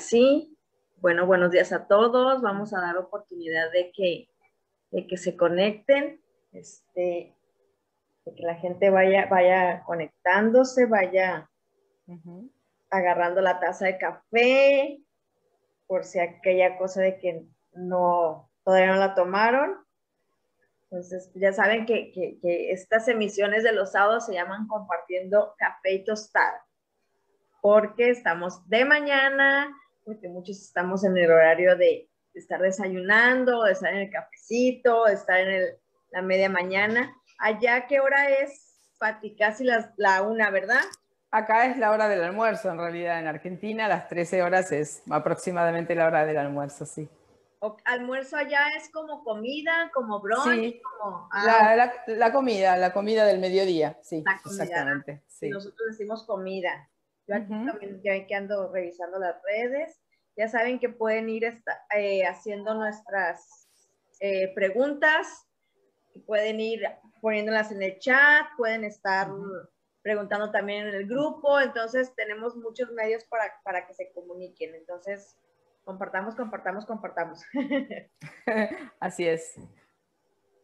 sí. Bueno, buenos días a todos. Vamos a dar oportunidad de que, de que se conecten, este, de que la gente vaya, vaya conectándose, vaya agarrando la taza de café, por si aquella cosa de que no, todavía no la tomaron. Entonces, ya saben que, que, estas emisiones de los sábados se llaman compartiendo café y tostada, porque estamos de mañana, porque muchos estamos en el horario de, estar desayunando, de estar en el cafecito, de estar en el, la media mañana. Allá, ¿qué hora es, Pati? Casi las, la una, ¿verdad? Acá es la hora del almuerzo, en realidad. En Argentina, las 13 horas es aproximadamente la hora del almuerzo, sí almuerzo allá es como comida, como brunch, sí, ah, la, comida, la comida del mediodía, sí, exactamente. Nosotros decimos comida. Yo aquí también ya que ando revisando las redes. Ya saben que pueden ir eh, haciendo nuestras eh, preguntas, pueden ir poniéndolas en el chat, pueden estar preguntando también en el grupo. Entonces tenemos muchos medios para, para que se comuniquen. Entonces, Compartamos, compartamos, compartamos. Así es.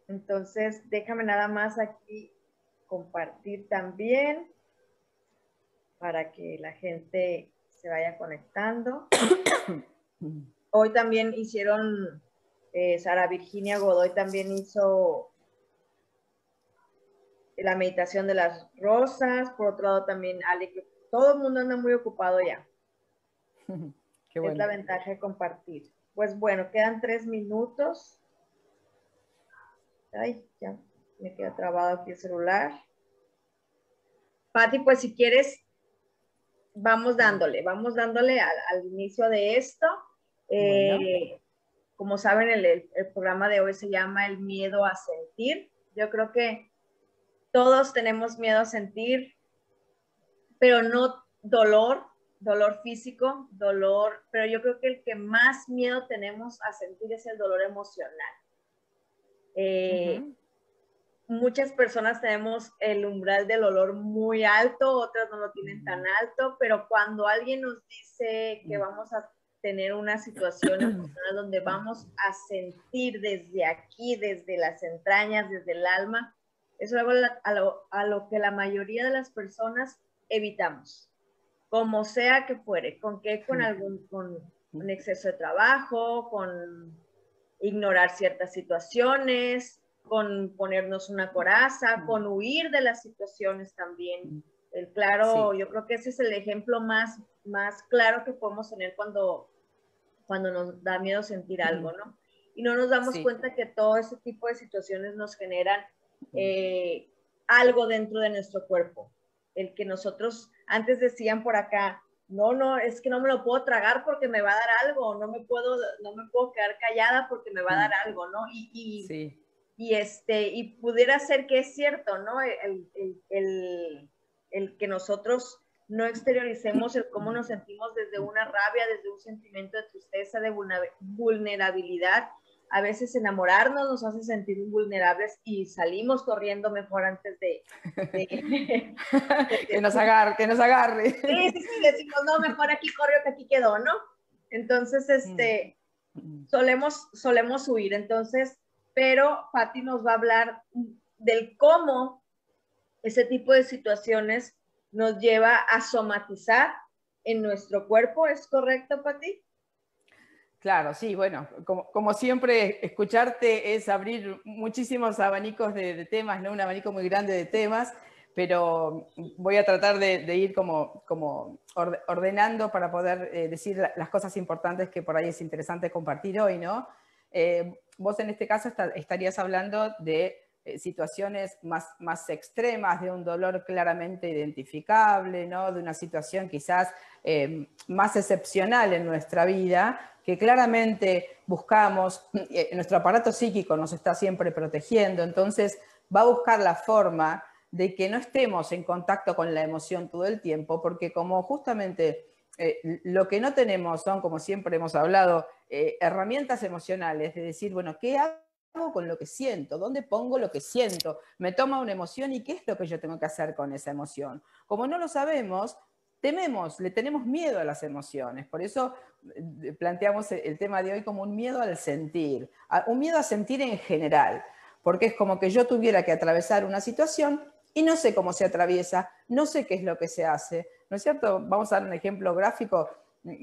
Entonces, déjame nada más aquí compartir también para que la gente se vaya conectando. Hoy también hicieron, eh, Sara Virginia Godoy también hizo la meditación de las rosas. Por otro lado, también Ale, todo el mundo anda muy ocupado ya. Es la ventaja de compartir. Pues bueno, quedan tres minutos. Ay, ya me queda trabado aquí el celular. Pati, pues si quieres, vamos dándole, vamos dándole al, inicio de esto. Eh, como saben, el, el, programa de hoy se llama El miedo a sentir. Yo creo que todos tenemos miedo a sentir, pero no dolor, dolor físico, dolor, pero yo creo que el que más miedo tenemos a sentir es el dolor emocional. Eh, muchas personas tenemos el umbral del dolor muy alto, otras no lo tienen tan alto, pero cuando alguien nos dice que vamos a tener una situación emocional donde vamos a sentir desde aquí, desde las entrañas, desde el alma, eso es algo a lo que la mayoría de las personas evitamos. Como sea que fuere, con que con algún con un exceso de trabajo, con ignorar ciertas situaciones, con ponernos una coraza, con huir de las situaciones también. El claro, yo creo que ese es el ejemplo más, más claro que podemos tener cuando, cuando nos da miedo sentir algo, ¿no? Y no nos damos cuenta que todo ese tipo de situaciones nos generan eh, algo dentro de nuestro cuerpo. El que nosotros antes decían por acá, no, no, es que no me lo puedo tragar porque me va a dar algo, no me puedo, no me puedo quedar callada porque me va a dar algo, ¿no? Y, y, y este, y pudiera ser que es cierto, ¿no? El, el, el, que nosotros no exterioricemos el cómo nos sentimos desde una rabia, desde un sentimiento de tristeza, de vulnerabilidad, a veces enamorarnos nos hace sentir vulnerables y salimos corriendo mejor antes de, que nos agarre, que nos agarre. Sí, sí, sí, decimos, no, mejor aquí corrió que aquí quedó, ¿no? Entonces, este, mm. solemos, solemos huir. Entonces, pero Patti nos va a hablar del cómo ese tipo de situaciones nos lleva a somatizar en nuestro cuerpo. ¿Es correcto, Patti? Claro, sí, bueno, como, siempre, escucharte es abrir muchísimos abanicos de, temas, ¿no? Un abanico muy grande de temas, pero voy a tratar de, ir como, como ordenando para poder eh, decir las cosas importantes que por ahí es interesante compartir hoy, ¿no? Eh, vos en este caso estarías hablando de eh, situaciones más, más extremas, de un dolor claramente identificable, ¿no? de una situación quizás más excepcional en nuestra vida, que claramente buscamos, eh, nuestro aparato psíquico nos está siempre protegiendo, entonces va a buscar la forma de que no estemos en contacto con la emoción todo el tiempo, porque como justamente eh, lo que no tenemos son, como siempre hemos hablado, eh, herramientas emocionales, de decir, bueno, ¿qué hago con lo que siento? ¿Dónde pongo lo que siento? Me toma una emoción y qué es lo que yo tengo que hacer con esa emoción. Como no lo sabemos, tememos, le tenemos miedo a las emociones. Por eso eh, planteamos el tema de hoy como un miedo al sentir, un miedo a sentir en general, porque es como que yo tuviera que atravesar una situación y no sé cómo se atraviesa, no sé qué es lo que se hace, ¿no es cierto? Vamos a dar un ejemplo gráfico,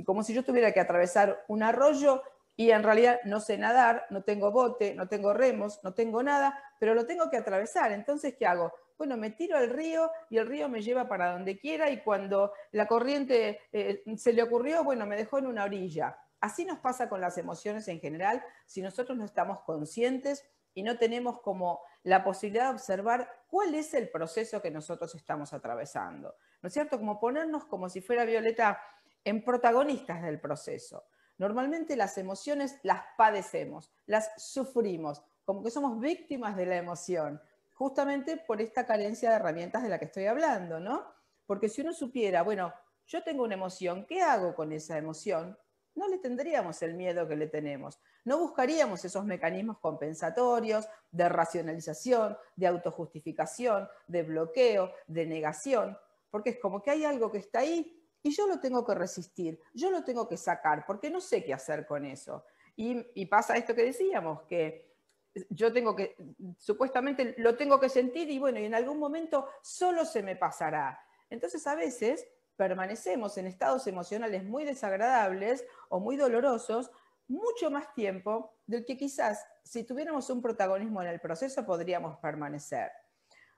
como si yo tuviera que atravesar un arroyo y en realidad no sé nadar, no tengo bote, no tengo remos, no tengo nada, pero lo tengo que atravesar. Entonces, ¿qué hago? bueno, me tiro al río y el río me lleva para donde quiera y cuando la corriente eh, se le ocurrió, bueno, me dejó en una orilla. Así nos pasa con las emociones en general si nosotros no estamos conscientes y no tenemos como la posibilidad de observar cuál es el proceso que nosotros estamos atravesando. ¿No es cierto? Como ponernos como si fuera Violeta en protagonistas del proceso. Normalmente las emociones las padecemos, las sufrimos, como que somos víctimas de la emoción justamente por esta carencia de herramientas de la que estoy hablando, ¿no? Porque si uno supiera, bueno, yo tengo una emoción, ¿qué hago con esa emoción? No le tendríamos el miedo que le tenemos. No buscaríamos esos mecanismos compensatorios de racionalización, de autojustificación, de bloqueo, de negación, porque es como que hay algo que está ahí y yo lo tengo que resistir, yo lo tengo que sacar, porque no sé qué hacer con eso. Y, pasa esto que decíamos, que yo tengo que, supuestamente lo tengo que sentir y bueno, y en algún momento solo se me pasará. Entonces a veces permanecemos en estados emocionales muy desagradables o muy dolorosos mucho más tiempo del que quizás si tuviéramos un protagonismo en el proceso podríamos permanecer.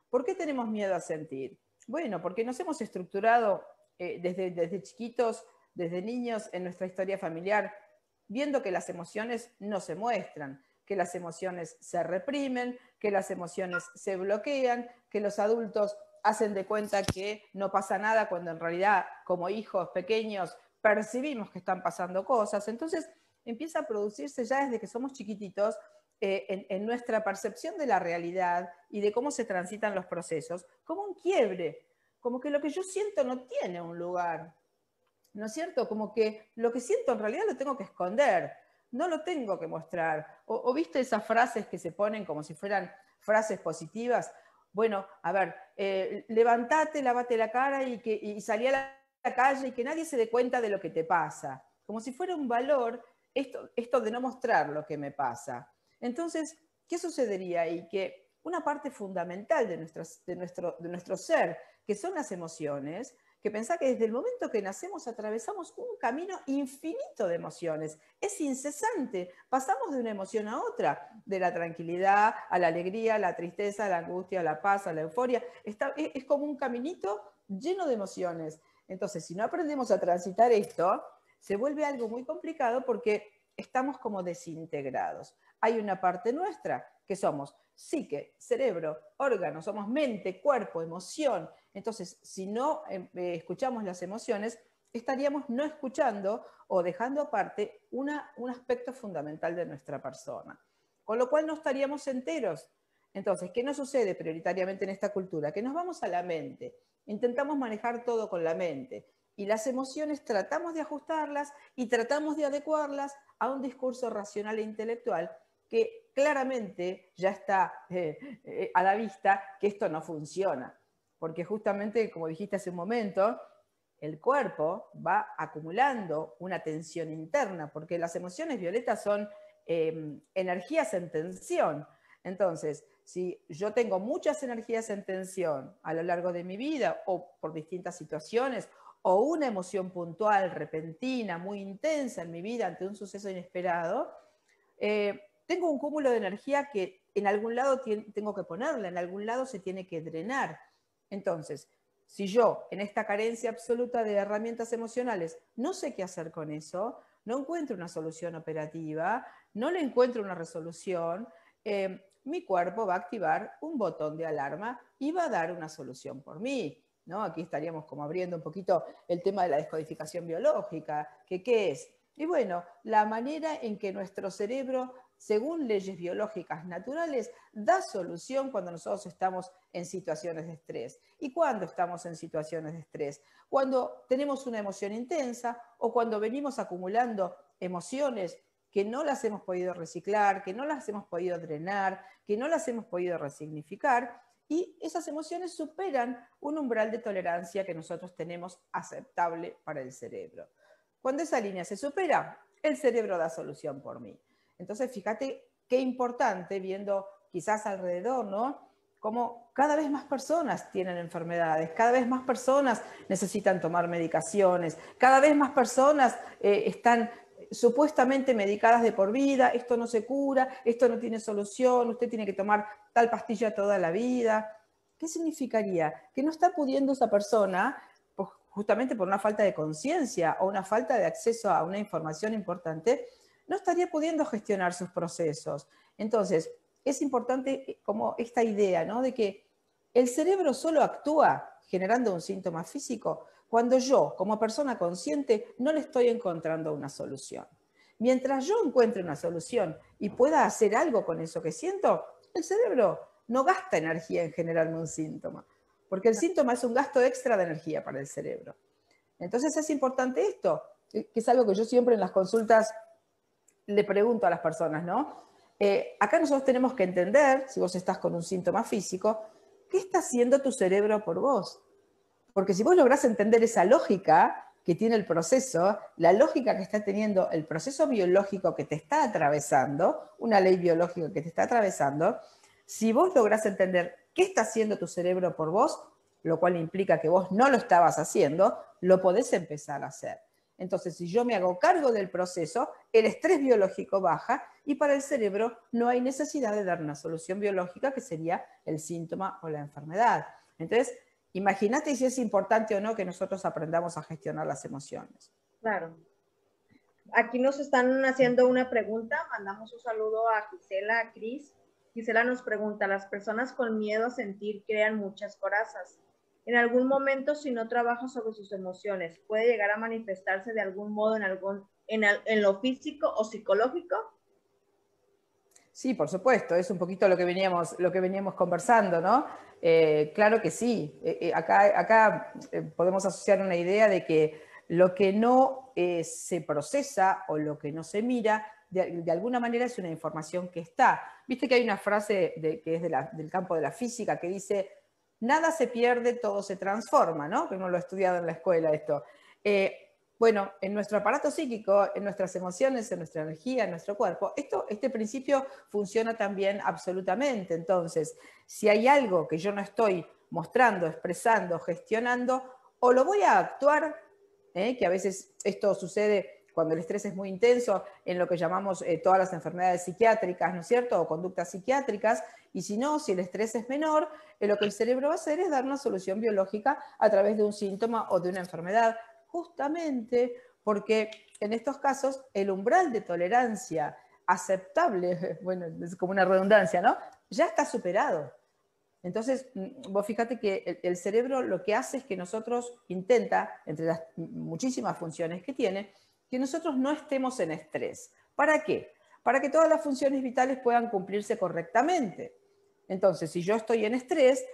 ¿Por qué tenemos miedo a sentir? Bueno, porque nos hemos estructurado eh, desde, desde chiquitos, desde niños en nuestra historia familiar, viendo que las emociones no se muestran, que las emociones se reprimen, que las emociones se bloquean, que los adultos hacen de cuenta que no pasa nada cuando en realidad como hijos pequeños percibimos que están pasando cosas. Entonces empieza a producirse ya desde que somos chiquititos eh, en, nuestra percepción de la realidad y de cómo se transitan los procesos, como un quiebre, como que lo que yo siento no tiene un lugar, ¿no es cierto? Como que lo que siento en realidad lo tengo que esconder no lo tengo que mostrar. O, viste esas frases que se ponen como si fueran frases positivas. Bueno, a ver, eh, levantate, lavate la cara y, que, salí a la, calle y que nadie se dé cuenta de lo que te pasa. Como si fuera un valor esto, esto de no mostrar lo que me pasa. Entonces, ¿qué sucedería ahí? Que una parte fundamental de, de, nuestro, de nuestro ser, que son las emociones, que pensá que desde el momento que nacemos atravesamos un camino infinito de emociones. Es incesante. Pasamos de una emoción a otra, de la tranquilidad a la alegría, a la tristeza, a la angustia, a la paz, a la euforia. Está, es, como un caminito lleno de emociones. Entonces, si no aprendemos a transitar esto, se vuelve algo muy complicado porque estamos como desintegrados. Hay una parte nuestra que somos psique, cerebro, órgano, somos mente, cuerpo, emoción, entonces, si no em, eh, escuchamos las emociones, estaríamos no escuchando o dejando aparte un aspecto fundamental de nuestra persona. Con lo cual no estaríamos enteros. Entonces, ¿qué nos sucede prioritariamente en esta cultura? Que nos vamos a la mente, intentamos manejar todo con la mente y las emociones tratamos de ajustarlas y tratamos de adecuarlas a un discurso racional e intelectual que claramente ya está eh, eh, a la vista que esto no funciona porque justamente, como dijiste hace un momento, el cuerpo va acumulando una tensión interna, porque las emociones violetas son em, energías en tensión. Entonces, si yo tengo muchas energías en tensión a lo largo de mi vida o por distintas situaciones, o una emoción puntual, repentina, muy intensa en mi vida ante un suceso inesperado, eh, tengo un cúmulo de energía que en algún lado tengo que ponerla, en algún lado se tiene que drenar. Entonces, si yo en esta carencia absoluta de herramientas emocionales no sé qué hacer con eso, no encuentro una solución operativa, no le encuentro una resolución, eh, mi cuerpo va a activar un botón de alarma y va a dar una solución por mí. ¿no? Aquí estaríamos como abriendo un poquito el tema de la descodificación biológica, que qué es. Y bueno, la manera en que nuestro cerebro según leyes biológicas naturales, da solución cuando nosotros estamos en situaciones de estrés. ¿Y cuándo estamos en situaciones de estrés? Cuando tenemos una emoción intensa o cuando venimos acumulando emociones que no las hemos podido reciclar, que no las hemos podido drenar, que no las hemos podido resignificar, y esas emociones superan un umbral de tolerancia que nosotros tenemos aceptable para el cerebro. Cuando esa línea se supera, el cerebro da solución por mí. Entonces, fíjate qué importante viendo quizás alrededor, ¿no? Como cada vez más personas tienen enfermedades, cada vez más personas necesitan tomar medicaciones, cada vez más personas eh, están supuestamente medicadas de por vida, esto no se cura, esto no tiene solución, usted tiene que tomar tal pastilla toda la vida. ¿Qué significaría? Que no está pudiendo esa persona, pues, justamente por una falta de conciencia o una falta de acceso a una información importante, no estaría pudiendo gestionar sus procesos. Entonces, es importante eh, como esta idea, ¿no? De que el cerebro solo actúa generando un síntoma físico cuando yo, como persona consciente, no le estoy encontrando una solución. Mientras yo encuentre una solución y pueda hacer algo con eso que siento, el cerebro no gasta energía en generarme un síntoma, porque el síntoma es un gasto extra de energía para el cerebro. Entonces es importante esto, que es algo que yo siempre en las consultas le pregunto a las personas, ¿no? Eh, acá nosotros tenemos que entender, si vos estás con un síntoma físico, ¿qué está haciendo tu cerebro por vos? Porque si vos lográs entender esa lógica que tiene el proceso, la lógica que está teniendo el proceso biológico que te está atravesando, una ley biológica que te está atravesando, si vos lográs entender qué está haciendo tu cerebro por vos, lo cual implica que vos no lo estabas haciendo, lo podés empezar a hacer. Entonces, si yo me hago cargo del proceso, el estrés biológico baja y para el cerebro no hay necesidad de dar una solución biológica que sería el síntoma o la enfermedad. Entonces, Imagínate si es importante o no que nosotros aprendamos a gestionar las emociones. Claro. Aquí nos están haciendo una pregunta. Mandamos un saludo a Gisela, a Cris. Gisela nos pregunta, las personas con miedo a sentir crean muchas corazas. En algún momento, si no trabaja sobre sus emociones, ¿puede llegar a manifestarse de algún modo en, algún, en, lo físico o psicológico? Sí, por supuesto, es un poquito lo que veníamos, lo que veníamos conversando, ¿no? Eh, claro que sí. Eh, eh, acá, acá podemos asociar una idea de que lo que no se procesa o lo que no se mira, de, alguna manera es una información que está. Viste que hay una frase que es del campo de la física que dice, nada se pierde, todo se transforma, ¿no? Que lo ha estudiado en la escuela esto. Bueno, en nuestro aparato psíquico, en nuestras emociones, en nuestra energía, en nuestro cuerpo, esto, este principio funciona también absolutamente. Entonces, si hay algo que yo no estoy mostrando, expresando, gestionando, o lo voy a actuar, ¿eh? que a veces esto sucede cuando el estrés es muy intenso, en lo que llamamos eh, todas las enfermedades psiquiátricas, ¿no es cierto? O conductas psiquiátricas, y si no, si el estrés es menor, eh, lo que el cerebro va a hacer es dar una solución biológica a través de un síntoma o de una enfermedad justamente porque en estos casos el umbral de tolerancia aceptable, bueno, es como una redundancia, ¿no? Ya está superado. Entonces, mm, vos fíjate que el, cerebro lo que hace es que nosotros intenta, entre las muchísimas funciones que tiene, que nosotros no estemos en estrés. ¿Para qué? Para que todas las funciones vitales puedan cumplirse correctamente. Entonces, si yo estoy en estrés,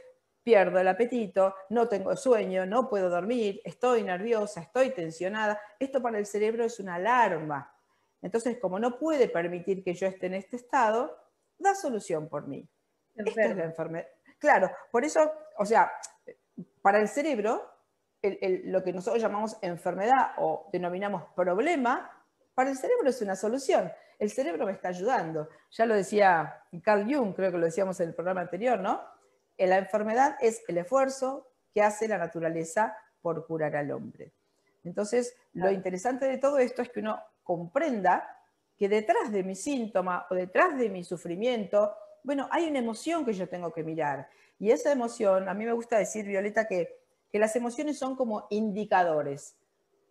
pierdo el apetito, no tengo sueño, no puedo dormir, estoy nerviosa, estoy tensionada. Esto para el cerebro es una alarma. Entonces, como no puede permitir que yo esté en este estado, da solución por mí. Esta es la enfermedad. Claro, por eso, o sea, para el cerebro, lo que nosotros llamamos enfermedad o denominamos problema, para el cerebro es una solución. El cerebro me está ayudando. Ya lo decía Carl Jung, creo que lo decíamos en el programa anterior, ¿no? La enfermedad es el esfuerzo que hace la naturaleza por curar al hombre. Entonces, lo interesante de todo esto es que uno comprenda que detrás de mi síntoma o detrás de mi sufrimiento, bueno, hay una emoción que yo tengo que mirar. Y esa emoción, a mí me gusta decir, Violeta, que, que las emociones son como indicadores.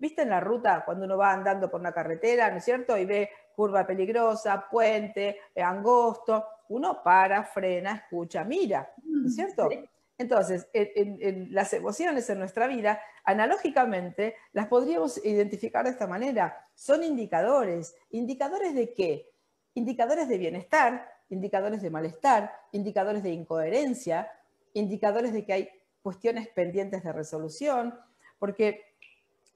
¿Viste en la ruta cuando uno va andando por una carretera, ¿no es cierto? Y ve curva peligrosa, puente, eh, angosto, uno para, frena, escucha, mira, ¿no es cierto? Entonces, en, las emociones en nuestra vida, analógicamente, las podríamos identificar de esta manera. Son indicadores. ¿Indicadores de qué? Indicadores de bienestar, indicadores de malestar, indicadores de incoherencia, indicadores de que hay cuestiones pendientes de resolución, porque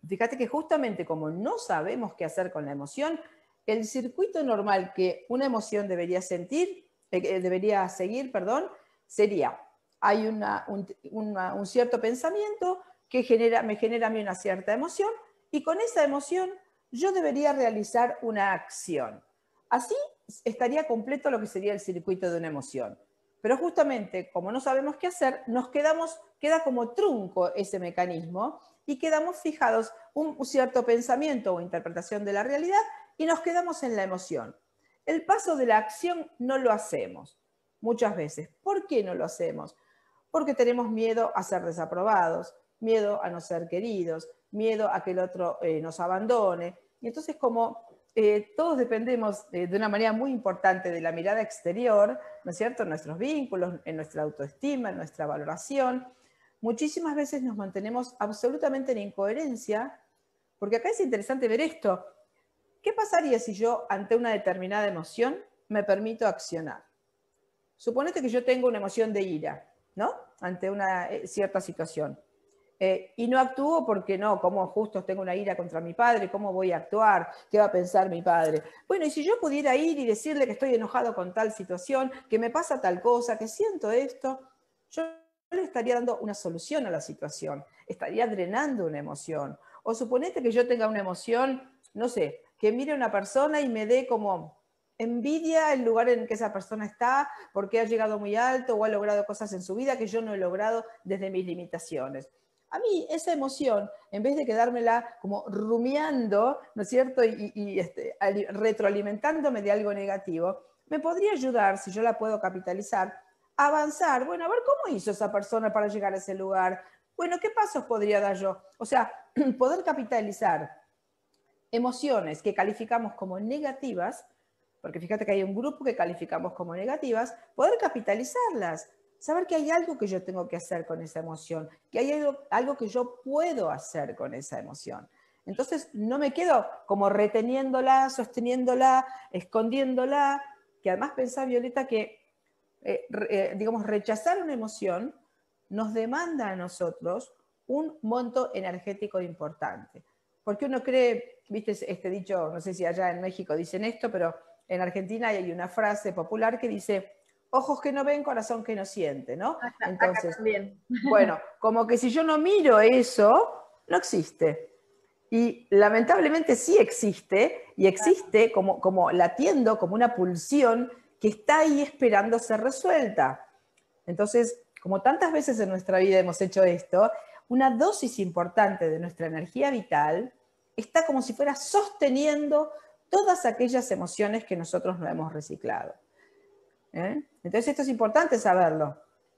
fíjate que justamente como no sabemos qué hacer con la emoción, el circuito normal que una emoción debería sentir, eh, debería seguir, perdón, sería hay un, cierto pensamiento que genera, me genera a mí una cierta emoción y con esa emoción yo debería realizar una acción. Así estaría completo lo que sería el circuito de una emoción. Pero justamente como no sabemos qué hacer, nos quedamos, queda como trunco ese mecanismo y quedamos fijados un cierto pensamiento o interpretación de la realidad y nos quedamos en la emoción. El paso de la acción no lo hacemos muchas veces. ¿Por qué no lo hacemos? Porque tenemos miedo a ser desaprobados, miedo a no ser queridos, miedo a que el otro eh, nos abandone. Y entonces como eh, todos dependemos eh, de una manera muy importante de la mirada exterior, ¿no es cierto?, en nuestros vínculos, en nuestra autoestima, en nuestra valoración, muchísimas veces nos mantenemos absolutamente en incoherencia, porque acá es interesante ver esto. ¿Qué pasaría si yo, ante una determinada emoción, me permito accionar? Suponete que yo tengo una emoción de ira, ¿no? Ante una eh, cierta situación. Eh, y no actúo porque no, como justo tengo una ira contra mi padre, ¿cómo voy a actuar? ¿Qué va a pensar mi padre? Bueno, y si yo pudiera ir y decirle que estoy enojado con tal situación, que me pasa tal cosa, que siento esto, yo le estaría dando una solución a la situación, estaría drenando una emoción. O suponete que yo tenga una emoción, no sé, que mire a una persona y me dé como envidia el lugar en que esa persona está porque ha llegado muy alto o ha logrado cosas en su vida que yo no he logrado desde mis limitaciones. A mí esa emoción, en vez de quedármela como rumiando, ¿no es cierto? Y, este, retroalimentándome de algo negativo, me podría ayudar, si yo la puedo capitalizar, avanzar. Bueno, a ver cómo hizo esa persona para llegar a ese lugar. Bueno, ¿qué pasos podría dar yo? O sea, poder capitalizar emociones que calificamos como negativas, porque fíjate que hay un grupo que calificamos como negativas, poder capitalizarlas, saber que hay algo que yo tengo que hacer con esa emoción, que hay algo, que yo puedo hacer con esa emoción. Entonces no me quedo como reteniéndola, sosteniéndola, escondiéndola, que además pensá, Violeta, que, eh, eh, digamos, rechazar una emoción nos demanda a nosotros un monto energético importante. Porque uno cree, viste este dicho, no sé si allá en México dicen esto, pero en Argentina hay una frase popular que dice, ojos que no ven, corazón que no siente, ¿no? Entonces, bueno, como que si yo no miro eso, no existe. Y lamentablemente sí existe, y existe como, como latiendo, como una pulsión que está ahí esperando ser resuelta. Entonces, como tantas veces en nuestra vida hemos hecho esto, una dosis importante de nuestra energía vital está como si fuera sosteniendo todas aquellas emociones que nosotros no hemos reciclado. ¿eh? Entonces esto es importante saberlo.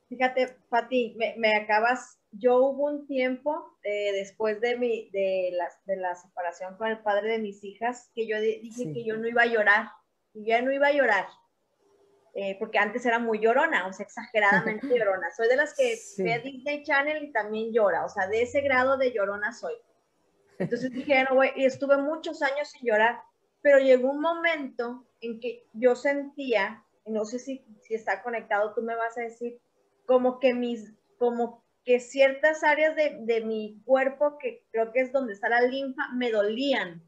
Fíjate, Pati, me, acabas, yo hubo un tiempo eh, después de, mi, de, la, de la separación con el padre de mis hijas que yo dije que yo no iba a llorar, y ya no iba a llorar. Eh, porque antes era muy llorona, o sea, exageradamente llorona. Soy de las que ve Disney Channel y también llora, o sea, de ese grado de llorona soy. Entonces dije, no, y estuve muchos años sin llorar, pero llegó un momento en que yo sentía, no sé si, si está conectado, tú me vas a decir, como que mis, como que ciertas áreas de, de mi cuerpo, que creo que es donde está la linfa, me dolían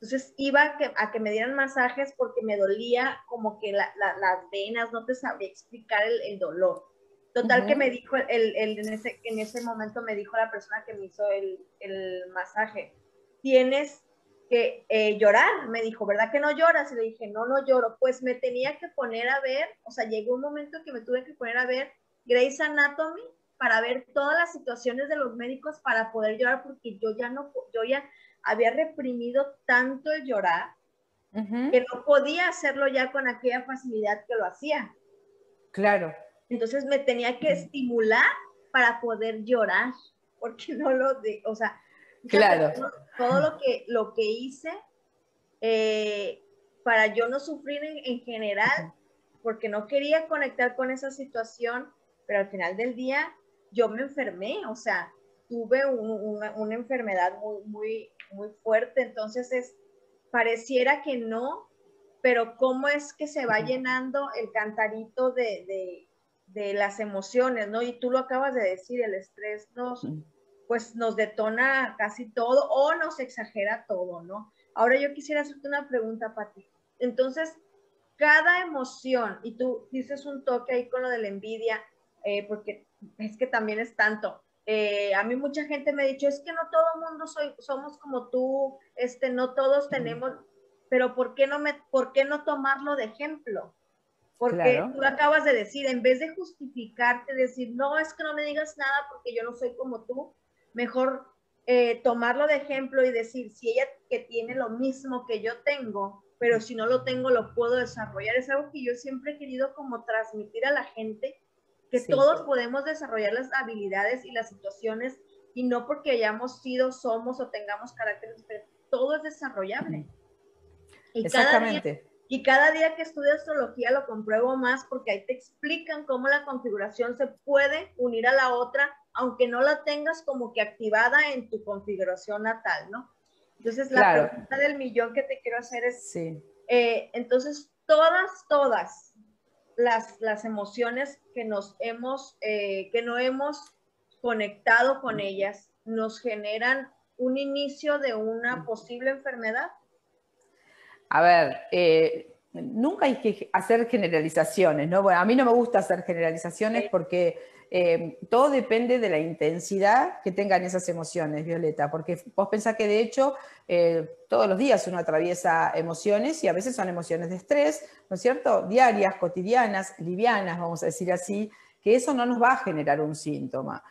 entonces iba a que, me dieran masajes porque me dolía como que las venas, no te sabía explicar el, dolor. Total que me dijo, el, el, en, ese, en ese momento me dijo la persona que me hizo el, masaje, tienes que eh, llorar, me dijo, ¿verdad que no lloras? Y le dije, no, no lloro. Pues me tenía que poner a ver, o sea, llegó un momento que me tuve que poner a ver Grey's Anatomy para ver todas las situaciones de los médicos para poder llorar porque yo ya no, yo ya había reprimido tanto el llorar que no podía hacerlo ya con aquella facilidad que lo hacía. Claro. Entonces me tenía que estimular para poder llorar, porque no lo de, o sea, claro. todo, lo que lo que hice eh, para yo no sufrir en, general, porque no quería conectar con esa situación, pero al final del día yo me enfermé, o sea, tuve una, una, enfermedad muy, muy, muy fuerte, entonces es, pareciera que no, pero cómo es que se va llenando el cantarito de, de, de las emociones, ¿no? Y tú lo acabas de decir, el estrés nos, pues nos detona casi todo o nos exagera todo, ¿no? Ahora yo quisiera hacerte una pregunta, Pati. Entonces, cada emoción, y tú dices un toque ahí con lo de la envidia, eh, porque es que también es tanto. Eh, a mí mucha gente me ha dicho, es que no todo el mundo soy, somos como tú, este, no todos tenemos, pero ¿por qué no, me, por qué no tomarlo de ejemplo? Porque tú acabas de decir, en vez de justificarte, decir, no, es que no me digas nada porque yo no soy como tú, mejor eh, tomarlo de ejemplo y decir, si ella que tiene lo mismo que yo tengo, pero si no lo tengo, lo puedo desarrollar. Es algo que yo siempre he querido como transmitir a la gente, que todos podemos desarrollar las habilidades y las situaciones y no porque hayamos sido, somos o tengamos caracteres, pero todo es desarrollable. Y Exactamente. Cada y cada día que estudio astrología lo compruebo más porque ahí te explican cómo la configuración se puede unir a la otra, aunque no la tengas como que activada en tu configuración natal, ¿no? Entonces, la pregunta del millón que te quiero hacer es, sí. Eh, entonces, todas, todas las, las emociones que nos hemos, eh, que no hemos conectado con ellas, nos generan un inicio de una posible enfermedad. A ver, eh, nunca hay que hacer generalizaciones, ¿no? Bueno, a mí no me gusta hacer generalizaciones porque eh, todo depende de la intensidad que tengan esas emociones, Violeta, porque vos pensás que de hecho eh, todos los días uno atraviesa emociones y a veces son emociones de estrés, ¿no es cierto? Diarias, cotidianas, livianas, vamos a decir así, que eso no nos va a generar un síntoma.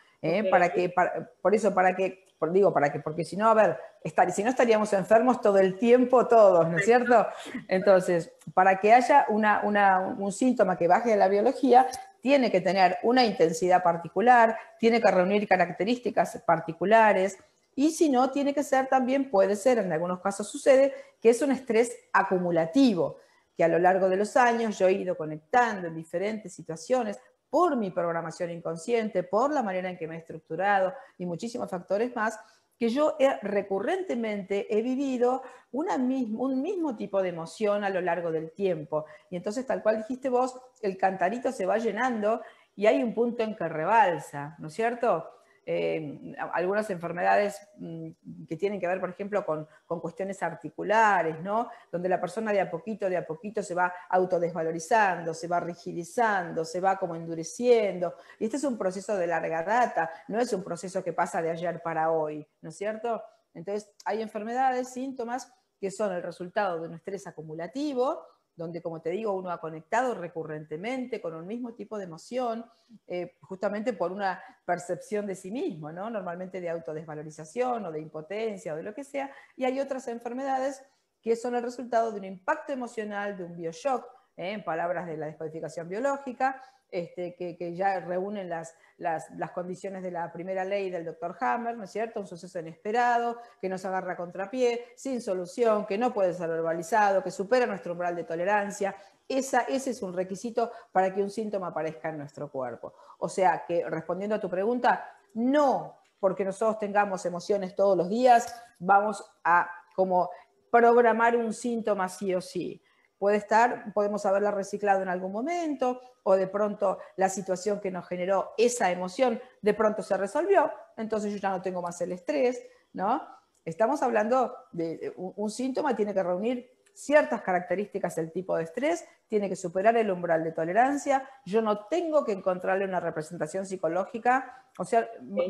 Para que, por eso, para que digo, para que, porque si no, a ver, estar, si no estaríamos enfermos todo el tiempo todos, ¿no es cierto? Entonces, para que haya un síntoma que baje de la biología, tiene que tener una intensidad particular, tiene que reunir características particulares, y si no, tiene que ser también, puede ser, en algunos casos sucede, que es un estrés acumulativo, que a lo largo de los años yo he ido conectando en diferentes situaciones, por mi programación inconsciente, por la manera en que me he estructurado y muchísimos factores más, que yo he, recurrentemente he vivido un mismo tipo de emoción a lo largo del tiempo. Y entonces, tal cual dijiste vos, el cantarito se va llenando y hay un punto en que rebalsa, ¿no es cierto? Eh, algunas enfermedades mm, que tienen que ver, por ejemplo, con, cuestiones articulares, ¿no? Donde la persona de a poquito, de a poquito se va autodesvalorizando, se va rigidizando, se va como endureciendo. Y este es un proceso de larga data, no es un proceso que pasa de ayer para hoy, ¿no es cierto? Entonces, hay enfermedades, síntomas que son el resultado de un estrés acumulativo, donde, como te digo, uno ha conectado recurrentemente con un mismo tipo de emoción, eh, justamente por una percepción de sí mismo, ¿no? normalmente de autodesvalorización o de impotencia o de lo que sea, y hay otras enfermedades que son el resultado de un impacto emocional, de un bioshock, ¿eh? en palabras de la descodificación biológica, este, que, ya reúnen las, las, condiciones de la primera ley del doctor Hammer, ¿no es cierto? Un suceso inesperado, que nos agarra contrapié, sin solución, que no puede ser verbalizado, que supera nuestro umbral de tolerancia. Esa, ese es un requisito para que un síntoma aparezca en nuestro cuerpo. O sea que, respondiendo a tu pregunta, no porque nosotros tengamos emociones todos los días, vamos a como programar un síntoma sí o sí. Puede estar, podemos haberla reciclado en algún momento, o de pronto la situación que nos generó esa emoción, de pronto se resolvió, entonces yo ya no tengo más el estrés, ¿no? Estamos hablando de un, síntoma, tiene que reunir ciertas características del tipo de estrés, tiene que superar el umbral de tolerancia, yo no tengo que encontrarle una representación psicológica, o sea,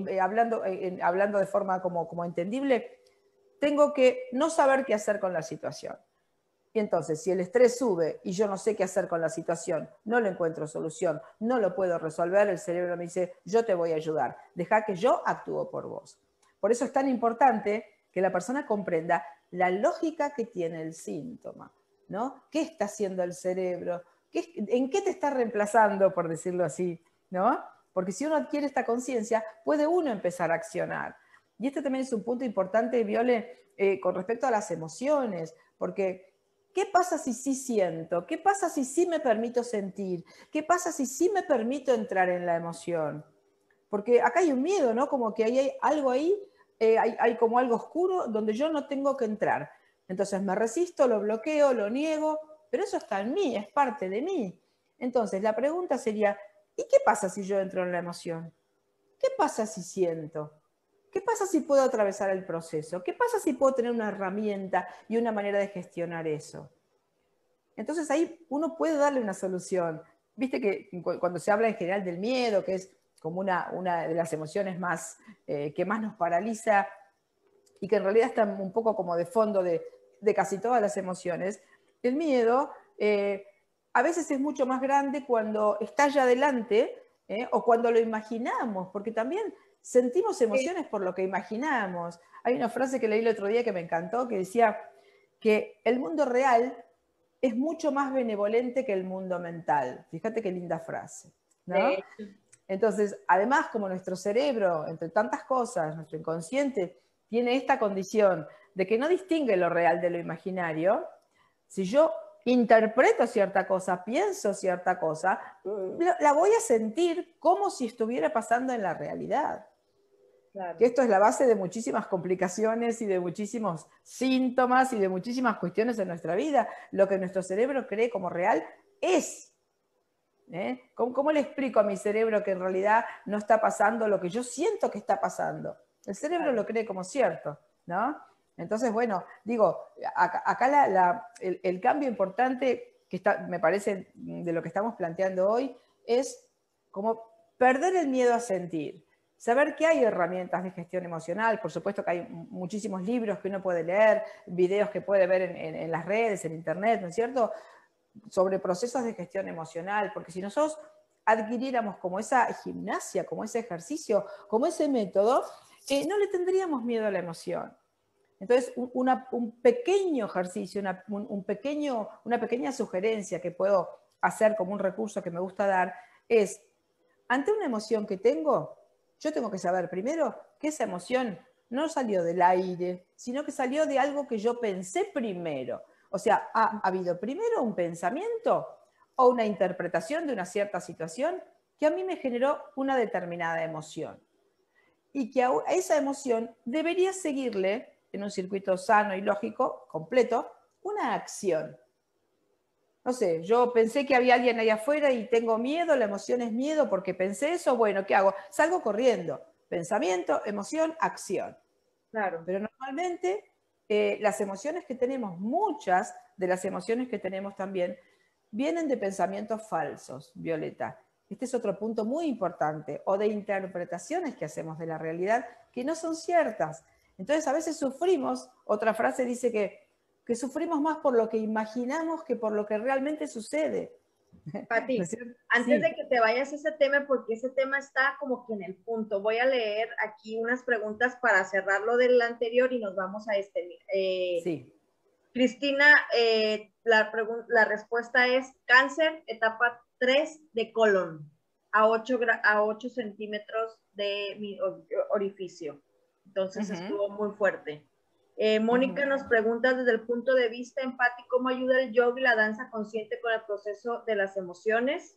eh, hablando, eh, hablando de forma como, como entendible, tengo que no saber qué hacer con la situación. Entonces, si el estrés sube y yo no sé qué hacer con la situación, no le encuentro solución, no lo puedo resolver, el cerebro me dice, yo te voy a ayudar, deja que yo actúo por vos. Por eso es tan importante que la persona comprenda la lógica que tiene el síntoma, ¿no? ¿Qué está haciendo el cerebro? ¿En qué te está reemplazando, por decirlo así, ¿no? Porque si uno adquiere esta conciencia, puede uno empezar a accionar. Y este también es un punto importante, Viole, eh, con respecto a las emociones, porque ¿Qué pasa si sí siento? ¿Qué pasa si sí me permito sentir? ¿Qué pasa si sí me permito entrar en la emoción? Porque acá hay un miedo, ¿no? Como que hay, algo ahí, eh, hay, hay como algo oscuro donde yo no tengo que entrar. Entonces me resisto, lo bloqueo, lo niego, pero eso está en mí, es parte de mí. Entonces la pregunta sería, ¿y qué pasa si yo entro en la emoción? ¿Qué pasa si siento? ¿Qué pasa si puedo atravesar el proceso? ¿Qué pasa si puedo tener una herramienta y una manera de gestionar eso? Entonces ahí uno puede darle una solución viste que cuando se habla en general del miedo, que es como una, de las emociones más, eh, que más nos paraliza y que en realidad está un poco como de fondo de, casi todas las emociones, el miedo eh, a veces es mucho más grande cuando está allá adelante ¿eh? o cuando lo imaginamos, porque también sentimos emociones por lo que imaginamos. Hay una frase que leí el otro día que me encantó, que decía que el mundo real es mucho más benevolente que el mundo mental. Fíjate qué linda frase. ¿no? Entonces, además, como nuestro cerebro, entre tantas cosas, nuestro inconsciente, tiene esta condición de que no distingue lo real de lo imaginario, si yo interpreto cierta cosa, pienso cierta cosa, la voy a sentir como si estuviera pasando en la realidad. Que esto es la base de muchísimas complicaciones y de muchísimos síntomas y de muchísimas cuestiones en nuestra vida. Lo que nuestro cerebro cree como real es ¿eh? ¿Cómo, le explico a mi cerebro que en realidad no está pasando lo que yo siento que está pasando? El cerebro lo cree como cierto, ¿no? Entonces, bueno, digo, acá, el, cambio importante que está, me parece de lo que estamos planteando hoy es como perder el miedo a sentir. Saber que hay herramientas de gestión emocional, por supuesto que hay muchísimos libros que uno puede leer, videos que puede ver en, en las redes, en internet, ¿no es cierto? sobre procesos de gestión emocional, porque si nosotros adquiriéramos como esa gimnasia, como ese ejercicio, como ese método, eh, no le tendríamos miedo a la emoción. Entonces, un pequeño ejercicio, una, un, pequeño, una pequeña sugerencia que puedo hacer como un recurso que me gusta dar es, ante una emoción que tengo, yo tengo que saber primero que esa emoción no salió del aire, sino que salió de algo que yo pensé primero. O sea, ha, habido primero un pensamiento o una interpretación de una cierta situación que a mí me generó una determinada emoción. Y que a esa emoción debería seguirle, en un circuito sano y lógico, completo, una acción. No sé, yo pensé que había alguien ahí afuera y tengo miedo, la emoción es miedo porque pensé eso, bueno, ¿qué hago? Salgo corriendo. Pensamiento, emoción, acción. Claro. Pero normalmente eh, las emociones que tenemos, muchas de las emociones que tenemos también, vienen de pensamientos falsos, Violeta. Este es otro punto muy importante, o de interpretaciones que hacemos de la realidad que no son ciertas. Entonces a veces sufrimos, otra frase dice que, que sufrimos más por lo que imaginamos que por lo que realmente sucede. Pati, antes de que te vayas a ese tema, porque ese tema está como que en el punto, voy a leer aquí unas preguntas para cerrar lo del anterior y nos vamos a este. Eh, sí. Cristina, eh, la, la respuesta es cáncer, etapa 3 de colon, a 8, a 8 centímetros de mi orificio. Entonces estuvo muy fuerte. Eh, Mónica nos pregunta desde el punto de vista empático, ¿cómo ayuda el yoga y la danza consciente con el proceso de las emociones?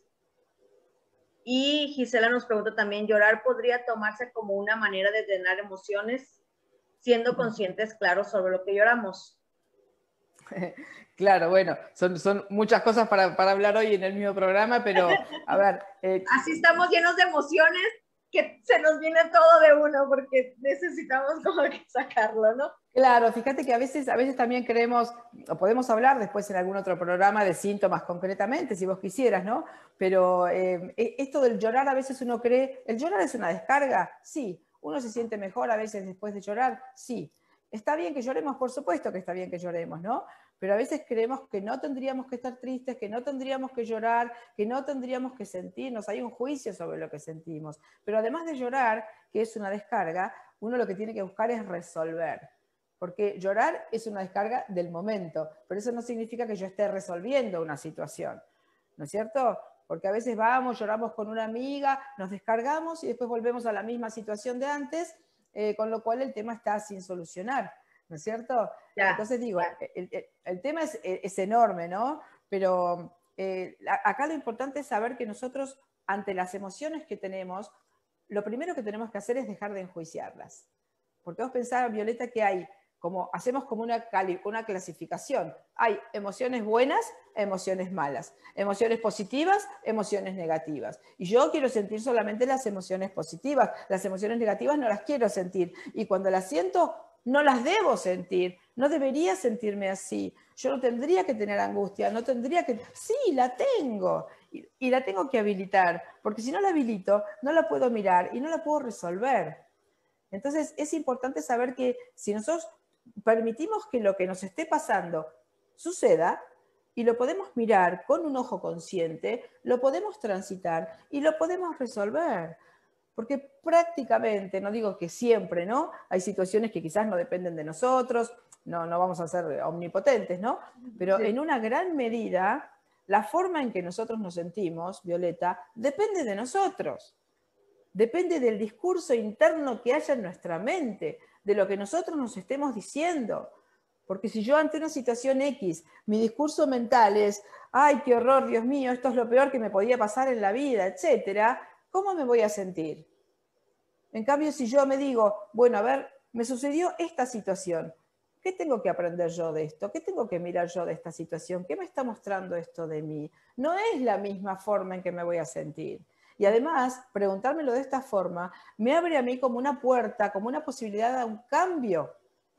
Y Gisela nos pregunta también, ¿llorar podría tomarse como una manera de drenar emociones, siendo conscientes, claro, sobre lo que lloramos? Claro, bueno, son, son muchas cosas para, para, hablar hoy en el mismo programa, pero a ver. Eh, Así estamos llenos de emociones que se nos viene todo de uno porque necesitamos como que sacarlo, ¿no? Claro, fíjate que a veces, a veces también creemos, o podemos hablar después en algún otro programa de síntomas concretamente, si vos quisieras, ¿no? Pero eh, e, esto del llorar a veces uno cree, ¿el llorar es una descarga? Sí. ¿Uno se siente mejor a veces después de llorar? Sí. Está bien que lloremos, por supuesto que está bien que lloremos, ¿no? Pero a veces creemos que no tendríamos que estar tristes, que no tendríamos que llorar, que no tendríamos que sentirnos. Hay un juicio sobre lo que sentimos. Pero además de llorar, que es una descarga, uno lo que tiene que buscar es resolver. Porque llorar es una descarga del momento, pero eso no significa que yo esté resolviendo una situación. ¿No es cierto? Porque a veces vamos, lloramos con una amiga, nos descargamos y después volvemos a la misma situación de antes, eh, con lo cual el tema está sin solucionar. ¿No es cierto? Entonces digo, el, tema es, enorme, ¿no? Pero eh, acá lo importante es saber que nosotros, ante las emociones que tenemos, lo primero que tenemos que hacer es dejar de enjuiciarlas. Porque vos pensás, Violeta, que hay como, hacemos como una, una clasificación. Hay emociones buenas, emociones malas, emociones positivas, emociones negativas. Y yo quiero sentir solamente las emociones positivas, las emociones negativas no las quiero sentir. Y cuando las siento, no las debo sentir, no debería sentirme así. yo no tendría que tener angustia, no tendría que... Sí, la tengo y, la tengo que habilitar, porque si no la habilito, no la puedo mirar y no la puedo resolver. Entonces es importante saber que si nosotros permitimos que lo que nos esté pasando suceda, y lo podemos mirar con un ojo consciente, lo podemos transitar y lo podemos resolver. Porque prácticamente, no digo que siempre, ¿no? Hay situaciones que quizás no dependen de nosotros, no, no vamos a ser omnipotentes, ¿no? Pero en una gran medida, la forma en que nosotros nos sentimos, Violeta, depende de nosotros. Depende del discurso interno que haya en nuestra mente, de lo que nosotros nos estemos diciendo. Porque si yo ante una situación X, mi discurso mental es, ay, qué horror, Dios mío, esto es lo peor que me podía pasar en la vida, etcétera, ¿cómo me voy a sentir? En cambio, si yo me digo, bueno, a ver, me sucedió esta situación, ¿qué tengo que aprender yo de esto? ¿Qué tengo que mirar yo de esta situación? ¿Qué me está mostrando esto de mí? No es la misma forma en que me voy a sentir. Y además, preguntármelo de esta forma me abre a mí como una puerta, como una posibilidad de un cambio.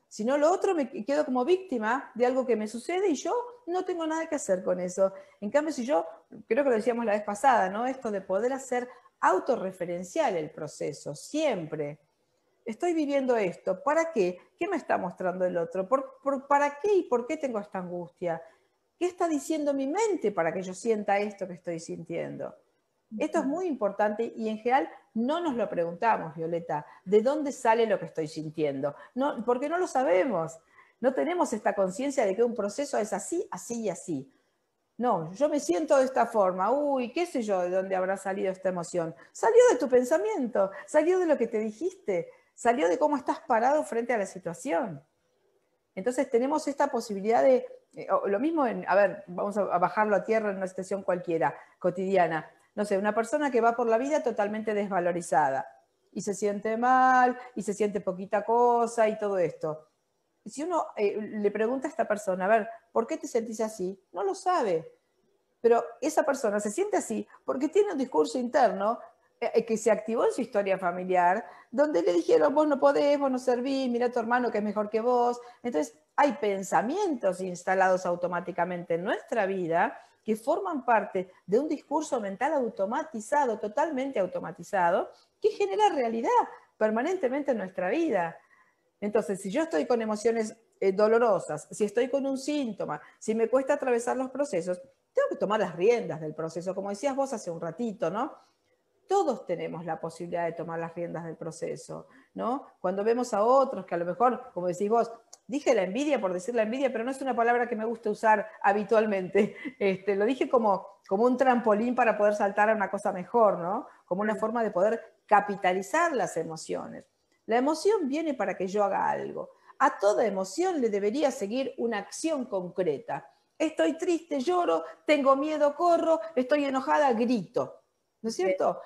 Si no, lo otro me quedo como víctima de algo que me sucede y yo no tengo nada que hacer con eso. En cambio, si yo, creo que lo decíamos la vez pasada, ¿no? Esto de poder hacer autorreferencial el proceso, siempre. Estoy viviendo esto, ¿para qué? ¿Qué me está mostrando el otro? ¿Por, para qué y por qué tengo esta angustia? ¿Qué está diciendo mi mente para que yo sienta esto que estoy sintiendo? Esto es muy importante y en general no nos lo preguntamos, Violeta, ¿de dónde sale lo que estoy sintiendo? No, porque no lo sabemos. No tenemos esta conciencia de que un proceso es así, así y así. No, yo me siento de esta forma, uy, qué sé yo de dónde habrá salido esta emoción. Salió de tu pensamiento, salió de lo que te dijiste, salió de cómo estás parado frente a la situación. Entonces tenemos esta posibilidad de, eh, lo mismo en, a ver, vamos a bajarlo a tierra en una situación cualquiera, cotidiana. No sé, una persona que va por la vida totalmente desvalorizada y se siente mal y se siente poquita cosa y todo esto si uno eh, le pregunta a esta persona, a ver, ¿por qué te sentís así? No lo sabe. Pero esa persona se siente así porque tiene un discurso interno eh, eh, que se activó en su historia familiar, donde le dijeron, vos no podés, vos no servís, mira a tu hermano que es mejor que vos. Entonces, hay pensamientos instalados automáticamente en nuestra vida que forman parte de un discurso mental automatizado, totalmente automatizado, que genera realidad permanentemente en nuestra vida. Entonces, si yo estoy con emociones eh, dolorosas, si estoy con un síntoma, si me cuesta atravesar los procesos, tengo que tomar las riendas del proceso, como decías vos hace un ratito, ¿no? Todos tenemos la posibilidad de tomar las riendas del proceso, ¿no? Cuando vemos a otros que a lo mejor, como decís vos, dije la envidia por decir la envidia, pero no es una palabra que me gusta usar habitualmente. Este, lo dije como, como un trampolín para poder saltar a una cosa mejor, ¿no? Como una forma de poder capitalizar las emociones. La emoción viene para que yo haga algo. A toda emoción le debería seguir una acción concreta. Estoy triste, lloro, tengo miedo, corro, estoy enojada, grito. ¿No es cierto?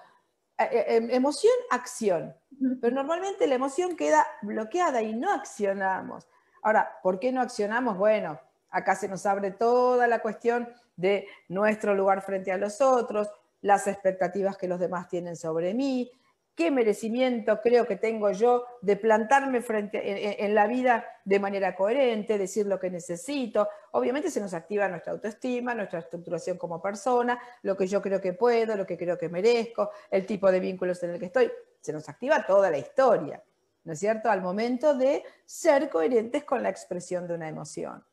Eh, eh, em, emoción, acción. Pero normalmente la emoción queda bloqueada y no accionamos. Ahora, ¿por qué no accionamos? Bueno, acá se nos abre toda la cuestión de nuestro lugar frente a los otros, las expectativas que los demás tienen sobre mí, qué merecimiento creo que tengo yo de plantarme frente en, la vida de manera coherente, decir lo que necesito. Obviamente se nos activa nuestra autoestima, nuestra estructuración como persona, lo que yo creo que puedo, lo que creo que merezco, el tipo de vínculos en el que estoy. Se nos activa toda la historia, ¿no es cierto? Al momento de ser coherentes con la expresión de una emoción.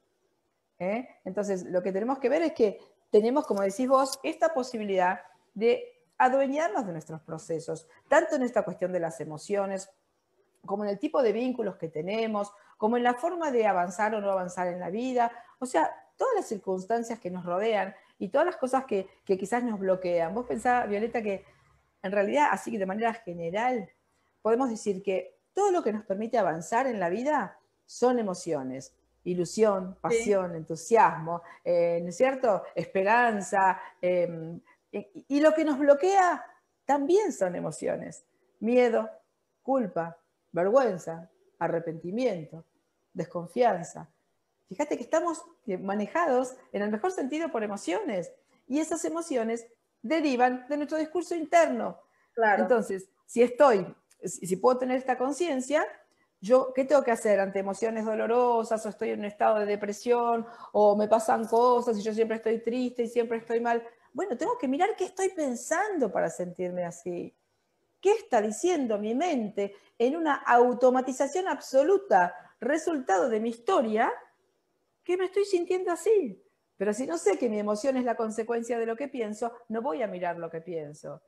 ¿eh? Entonces, lo que tenemos que ver es que tenemos, como decís vos, esta posibilidad de adueñarnos de nuestros procesos, tanto en esta cuestión de las emociones, como en el tipo de vínculos que tenemos, como en la forma de avanzar o no avanzar en la vida, o sea, todas las circunstancias que nos rodean y todas las cosas que, quizás nos bloquean. Vos pensás, Violeta, que en realidad, así que de manera general, podemos decir que todo lo que nos permite avanzar en la vida son emociones. Ilusión, pasión, entusiasmo, eh, ¿no es cierto? Esperanza, em, y lo que nos bloquea también son emociones. Miedo, culpa, vergüenza, arrepentimiento, desconfianza. Fíjate que estamos manejados en el mejor sentido por emociones y esas emociones derivan de nuestro discurso interno. Entonces, si estoy, si puedo tener esta conciencia, yo, ¿qué tengo que hacer ante emociones dolorosas o estoy en un estado de depresión o me pasan cosas y yo siempre estoy triste y siempre estoy mal? Bueno, tengo que mirar qué estoy pensando para sentirme así. ¿Qué está diciendo mi mente en una automatización absoluta, resultado de mi historia, que me estoy sintiendo así? Pero si no sé que mi emoción es la consecuencia de lo que pienso, no voy a mirar lo que pienso.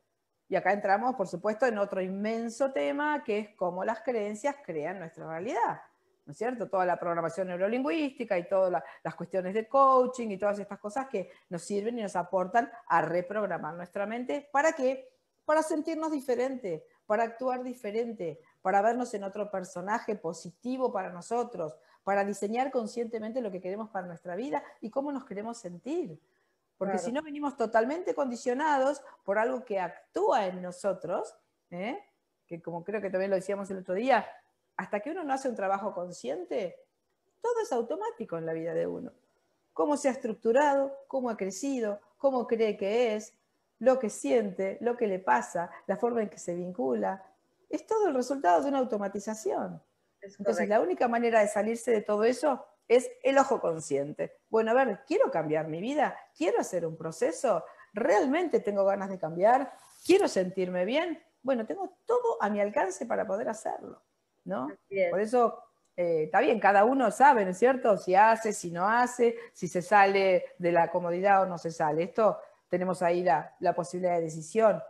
Y acá entramos, por supuesto, en otro inmenso tema que es cómo las creencias crean nuestra realidad. ¿No es cierto? Toda la programación neurolingüística y todas las cuestiones de coaching y todas estas cosas que nos sirven y nos aportan a reprogramar nuestra mente. ¿Para qué? Para sentirnos diferente, para actuar diferente, para vernos en otro personaje positivo para nosotros, para diseñar conscientemente lo que queremos para nuestra vida y cómo nos queremos sentir. Porque si no venimos totalmente condicionados por algo que actúa en nosotros, ¿eh? que como creo que también lo decíamos el otro día, hasta que uno no hace un trabajo consciente, todo es automático en la vida de uno. Cómo se ha estructurado, cómo ha crecido, cómo cree que es, lo que siente, lo que le pasa, la forma en que se vincula, es todo el resultado de una automatización. Entonces, la única manera de salirse de todo eso es el ojo consciente. Bueno, a ver, quiero cambiar mi vida, quiero hacer un proceso, realmente tengo ganas de cambiar, quiero sentirme bien. Bueno, tengo todo a mi alcance para poder hacerlo, ¿no? Por eso eh, está bien, cada uno sabe, ¿no es cierto? Si hace, si no hace, si se sale de la comodidad o no se sale. Esto tenemos ahí la, la posibilidad de decisión.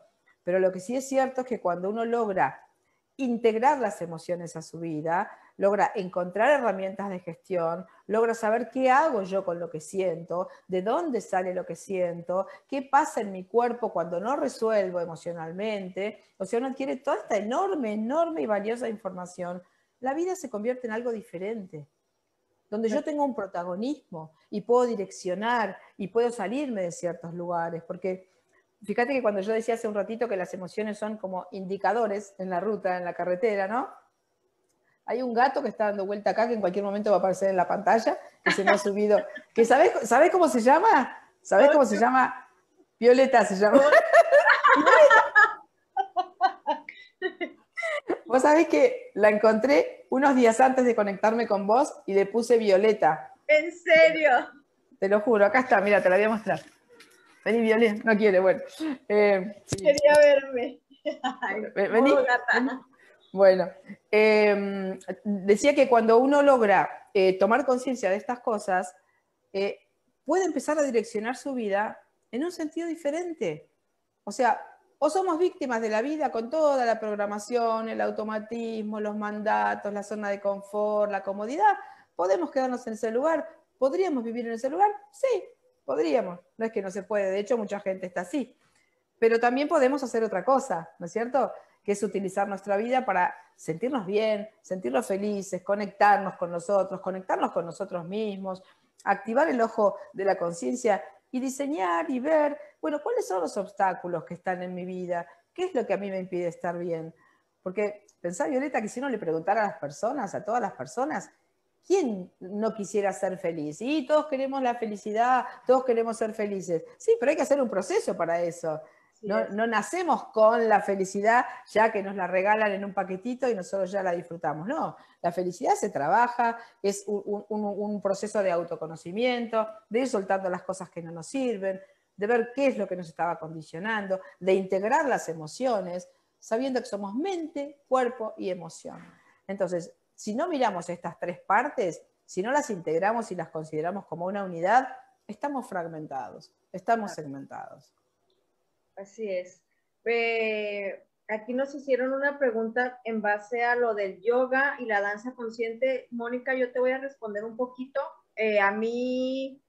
Pero lo que sí es cierto es que cuando uno logra integrar las emociones a su vida, logra encontrar herramientas de gestión, logra saber qué hago yo con lo que siento, de dónde sale lo que siento, qué pasa en mi cuerpo cuando no resuelvo emocionalmente. O sea, uno adquiere toda esta enorme, enorme y valiosa información. La vida se convierte en algo diferente, donde yo tengo un protagonismo y puedo direccionar y puedo salirme de ciertos lugares, porque fíjate que cuando yo decía hace un ratito que las emociones son como indicadores en la ruta, en la carretera, ¿no? Hay un gato que está dando vuelta acá que en cualquier momento va a aparecer en la pantalla, que se me ha subido. Que ¿sabes, ¿Sabés cómo se llama? ¿Sabés cómo se llama? Violeta se llama. Vos sabés que la encontré unos días antes de conectarme con vos y le puse Violeta. ¿En serio? Te lo juro, acá está, mira, te la voy a mostrar. Vení, Violeta, no quiere, bueno. Eh, Quería verme. vení, Bueno, em, decía que cuando uno logra eh, tomar conciencia de estas cosas, eh, puede empezar a direccionar su vida en un sentido diferente. O sea, o somos víctimas de la vida con toda la programación, el automatismo, los mandatos, la zona de confort, la comodidad, podemos quedarnos en ese lugar, podríamos vivir en ese lugar, sí, podríamos, no es que no se puede, de hecho mucha gente está así, pero también podemos hacer otra cosa, ¿no es cierto? Que es utilizar nuestra vida para sentirnos bien, sentirnos felices, conectarnos con nosotros, conectarnos con nosotros mismos, activar el ojo de la conciencia y diseñar y ver, bueno, cuáles son los obstáculos que están en mi vida, qué es lo que a mí me impide estar bien. Porque pensá, Violeta, que si uno le preguntara a las personas, a todas las personas, ¿quién no quisiera ser feliz? Y todos queremos la felicidad, todos queremos ser felices. Sí, pero hay que hacer un proceso para eso. No, nacemos con la felicidad ya que nos la regalan en un paquetito y nosotros ya la disfrutamos. No, la felicidad se trabaja, es un, proceso de autoconocimiento, de ir soltando las cosas que no nos sirven, de ver qué es lo que nos estaba condicionando, de integrar las emociones, sabiendo que somos mente, cuerpo y emoción. Entonces, si no miramos estas tres partes, si no las integramos y las consideramos como una unidad, estamos fragmentados, estamos segmentados. Así es. Eh, aquí nos hicieron una pregunta en base a lo del yoga y la danza consciente. Mónica, yo te voy a responder un poquito. Eh, a mí,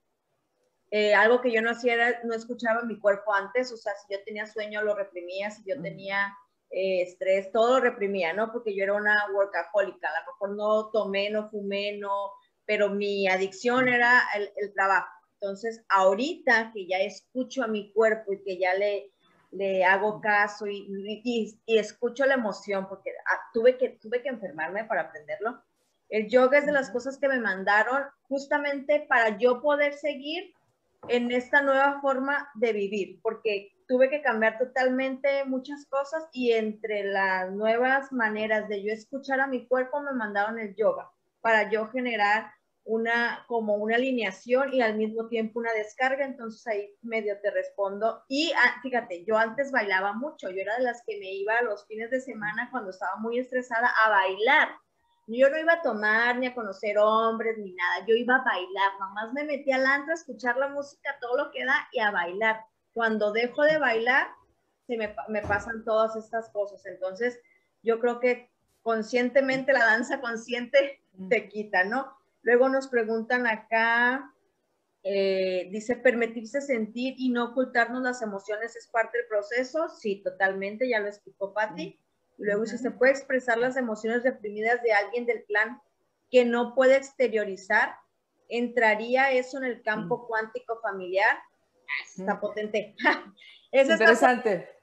eh, algo que yo no hacía era, no escuchaba mi cuerpo antes, o sea, si yo tenía sueño lo reprimía, si yo tenía estrés, todo lo reprimía, ¿no? Porque yo era una workahólica, a lo mejor no tomé, no fumé, no, pero mi adicción era el, el trabajo. Entonces, ahorita que ya escucho a mi cuerpo y que ya le, le hago caso y, y, escucho la emoción, porque ah, tuve, que, tuve que enfermarme para aprenderlo. El yoga es de las cosas que me mandaron justamente para yo poder seguir en esta nueva forma de vivir, porque tuve que cambiar totalmente muchas cosas y entre las nuevas maneras de yo escuchar a mi cuerpo me mandaron el yoga para yo generar una como una alineación y al mismo tiempo una descarga, entonces ahí medio te respondo. Y ah, fíjate, yo antes bailaba mucho, yo era de las que me iba los fines de semana cuando estaba muy estresada a bailar. Yo no iba a tomar ni a conocer hombres ni nada, yo iba a bailar, nomás me metía al antro a escuchar la música, todo lo que da y a bailar. Cuando dejo de bailar, se me, me pasan todas estas cosas. Entonces, yo creo que conscientemente la danza consciente te quita, ¿no? Luego nos preguntan acá, eh, dice, permitirse sentir y no ocultarnos las emociones es parte del proceso. Sí, totalmente, ya lo explicó Patti. Luego dice, ¿se puede expresar las emociones reprimidas de alguien del plan que no puede exteriorizar? ¿Entraría eso en el campo cuántico familiar? Ah, está potente. es interesante. Está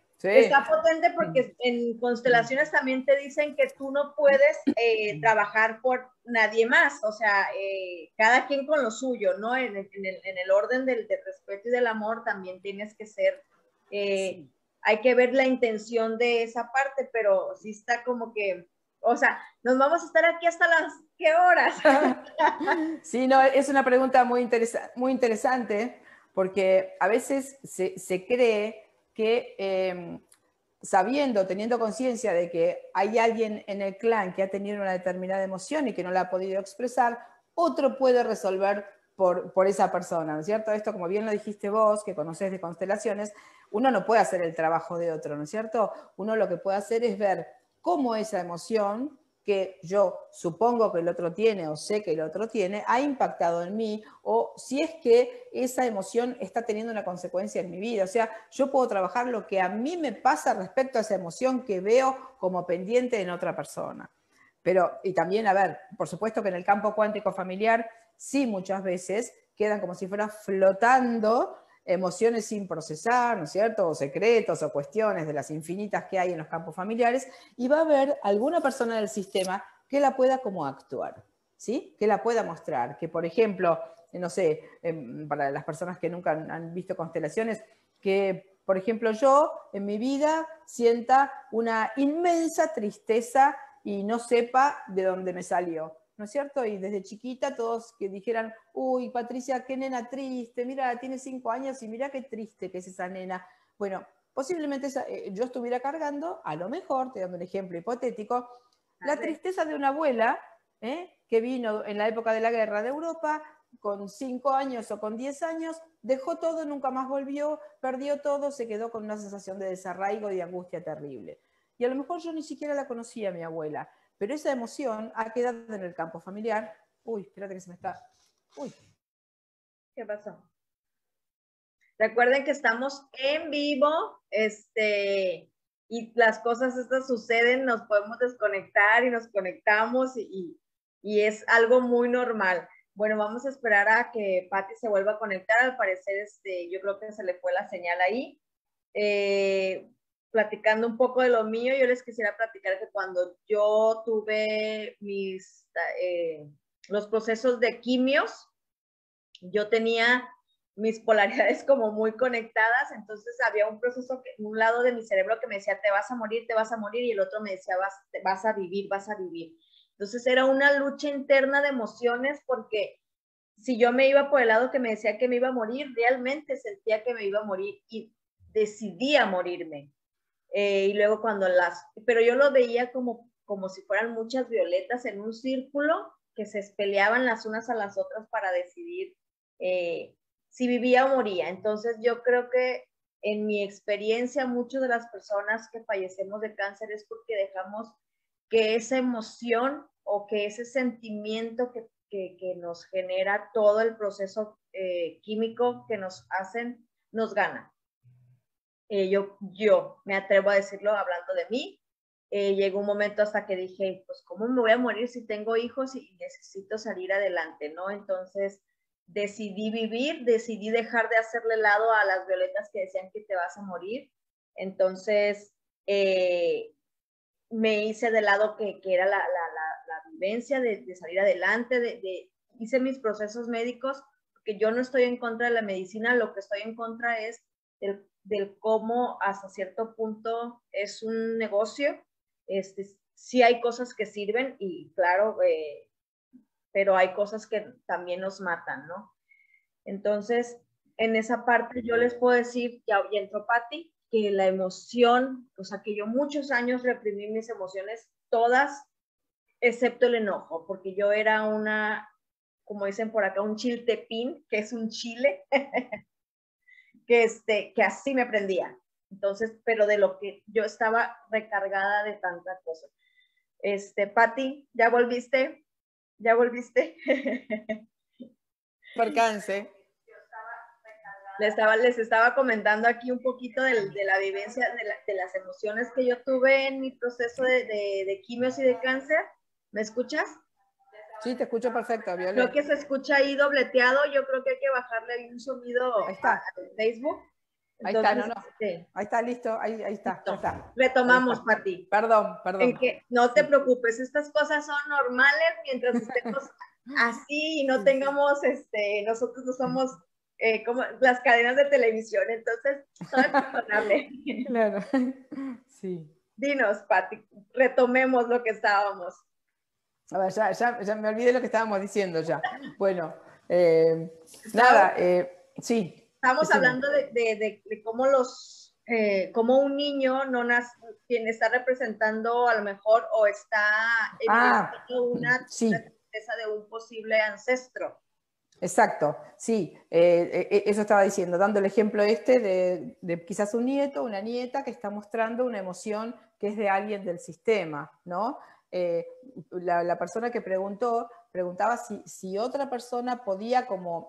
potente porque en constelaciones también te dicen que tú no puedes eh, trabajar por nadie más, o sea, eh, cada quien con lo suyo, ¿no? En, el, orden del, respeto y del amor también tienes que ser, eh, hay que ver la intención de esa parte, pero sí está como que, o sea, nos vamos a estar aquí hasta las, ¿qué horas? sí, no, es una pregunta muy, muy interesante porque a veces se, se cree que em, sabiendo, teniendo conciencia de que hay alguien en el clan que ha tenido una determinada emoción y que no la ha podido expresar, otro puede resolver por, por, esa persona, ¿no es cierto? Esto, como bien lo dijiste vos, que conoces de constelaciones, uno no puede hacer el trabajo de otro, ¿no es cierto? Uno lo que puede hacer es ver cómo esa emoción que yo supongo que el otro tiene o sé que el otro tiene, ha impactado en mí o si es que esa emoción está teniendo una consecuencia en mi vida. O sea, yo puedo trabajar lo que a mí me pasa respecto a esa emoción que veo como pendiente en otra persona. Pero, y también, a ver, por supuesto que en el campo cuántico familiar, sí muchas veces quedan como si fueran flotando emociones sin procesar, ¿no es cierto? O secretos o cuestiones de las infinitas que hay en los campos familiares, y va a haber alguna persona del sistema que la pueda como actuar, ¿sí? Que la pueda mostrar, que por ejemplo, no sé, em, para las personas que nunca han visto constelaciones, que por ejemplo yo en mi vida sienta una inmensa tristeza y no sepa de dónde me salió ¿no es cierto? Y desde chiquita todos que dijeran, uy, Patricia, qué nena triste, mira, tiene cinco años y mira qué triste que es esa nena. Bueno, posiblemente eh, yo estuviera cargando, a lo mejor, te dando un ejemplo hipotético, la tristeza de una abuela ¿eh? que vino en la época de la guerra de Europa, con cinco años o con diez años, dejó todo, nunca más volvió, perdió todo, se quedó con una sensación de desarraigo y de angustia terrible. Y a lo mejor yo ni siquiera la conocía a mi abuela, pero esa emoción ha quedado en el campo familiar. Uy, espérate que se me está. Uy. ¿Qué pasó? Recuerden que estamos en vivo, este, y las cosas estas suceden, nos podemos desconectar y nos conectamos y, y es algo muy normal. Bueno, vamos a esperar a que Patti se vuelva a conectar. Al parecer, este, yo creo que se le fue la señal ahí. Eh, platicando un poco de lo mío, yo les quisiera platicar que cuando yo tuve mis, eh, los procesos de quimios, yo tenía mis polaridades como muy conectadas, entonces había un proceso, que, un lado de mi cerebro que me decía, te vas a morir, te vas a morir, y el otro me decía, vas, vas a vivir, vas a vivir. Entonces era una lucha interna de emociones porque si yo me iba por el lado que me decía que me iba a morir, realmente sentía que me iba a morir y decidía morirme. Eh, y luego cuando las, pero yo lo veía como, como si fueran muchas violetas en un círculo que se peleaban las unas a las otras para decidir eh, si vivía o moría. Entonces yo creo que en mi experiencia, muchas de las personas que fallecemos de cáncer es porque dejamos que esa emoción o que ese sentimiento que, que, nos genera todo el proceso eh, químico que nos hacen, nos gana. Eh, yo, yo me atrevo a decirlo hablando de mí, eh, llegó un momento hasta que dije, pues, ¿cómo me voy a morir si tengo hijos y necesito salir adelante, no? Entonces, decidí vivir, decidí dejar de hacerle lado a las violetas que decían que te vas a morir. Entonces, eh, me hice de lado que, que era la, la, la, vivencia de, de, salir adelante, de, de, hice mis procesos médicos porque yo no estoy en contra de la medicina, lo que estoy en contra es del, del cómo hasta cierto punto es un negocio. Este, sí hay cosas que sirven y claro, eh, pero hay cosas que también nos matan, ¿no? Entonces, en esa parte yo les puedo decir, ya, y entró Patti, que la emoción, o sea, que yo muchos años reprimí mis emociones, todas, excepto el enojo, porque yo era una, como dicen por acá, un chiltepín, que es un chile, que, este, que así me prendía. Entonces, pero de lo que yo estaba recargada de tanta cosa. Este, Patti, ¿ya volviste? ¿Ya volviste? Percance. Les estaba, les estaba comentando aquí un poquito de, de la vivencia, de, la, de, las emociones que yo tuve en mi proceso de, de, quimios y de cáncer. ¿Me escuchas? Sí, te escucho perfecto, Violet. Creo que se escucha ahí dobleteado. Yo creo que hay que bajarle un sonido ahí está. a Facebook. Ahí está, no, no. Sí. Ahí está, listo, ahí, ahí está, ya está. Retomamos, Pati. Perdón, perdón. En que no te preocupes, estas cosas son normales mientras estemos así y no tengamos, este, nosotros no somos eh, como las cadenas de televisión, entonces todo es perdonable. Claro, sí. Dinos, Pati, retomemos lo que estábamos. A ver, ya, ya, ya me olvidé lo que estábamos diciendo ya. Bueno, eh, nada, eh, sí, Estamos hablando de, de, de, cómo los, eh, cómo un niño no nace, quien está representando a lo mejor o está ah, una, sí. una tristeza de un posible ancestro. Exacto, sí, eh, eso estaba diciendo, dando el ejemplo este de, de, quizás un nieto, una nieta que está mostrando una emoción que es de alguien del sistema, ¿no? Eh, la, persona que preguntó preguntaba si, otra persona podía, como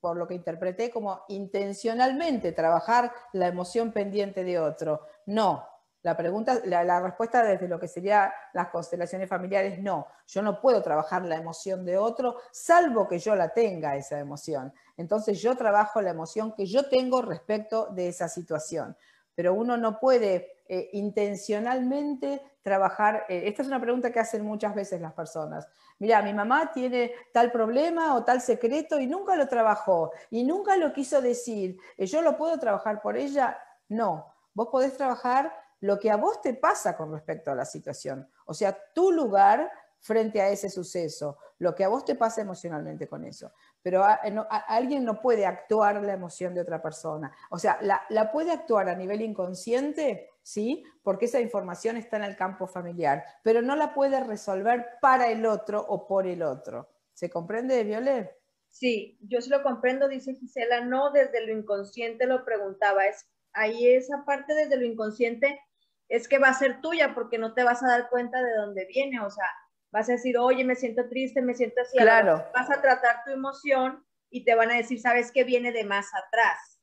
por lo que interpreté, como intencionalmente trabajar la emoción pendiente de otro. No. La, pregunta, la, la respuesta desde lo que serían las constelaciones familiares, no. Yo no puedo trabajar la emoción de otro, salvo que yo la tenga, esa emoción. Entonces yo trabajo la emoción que yo tengo respecto de esa situación. Pero uno no puede eh, intencionalmente trabajar? Eh, esta es una pregunta que hacen muchas veces las personas. Mira, mi mamá tiene tal problema o tal secreto y nunca lo trabajó y nunca lo quiso decir. Eh, ¿Yo lo puedo trabajar por ella? No. Vos podés trabajar lo que a vos te pasa con respecto a la situación. O sea, tu lugar frente a ese suceso, lo que a vos te pasa emocionalmente con eso. Pero a, alguien no puede actuar la emoción de otra persona. O sea, la, la puede actuar a nivel inconsciente, ¿sí? Porque esa información está en el campo familiar, pero no la puede resolver para el otro o por el otro. ¿Se comprende, Violet? Sí, yo sí lo comprendo, dice Gisela, no desde lo inconsciente lo preguntaba, es ahí esa parte desde lo inconsciente es que va a ser tuya porque no te vas a dar cuenta de dónde viene, o sea, vas a decir, oye, me siento triste, me siento así. Claro. Vas a tratar tu emoción y te van a decir, ¿sabes qué viene de más atrás?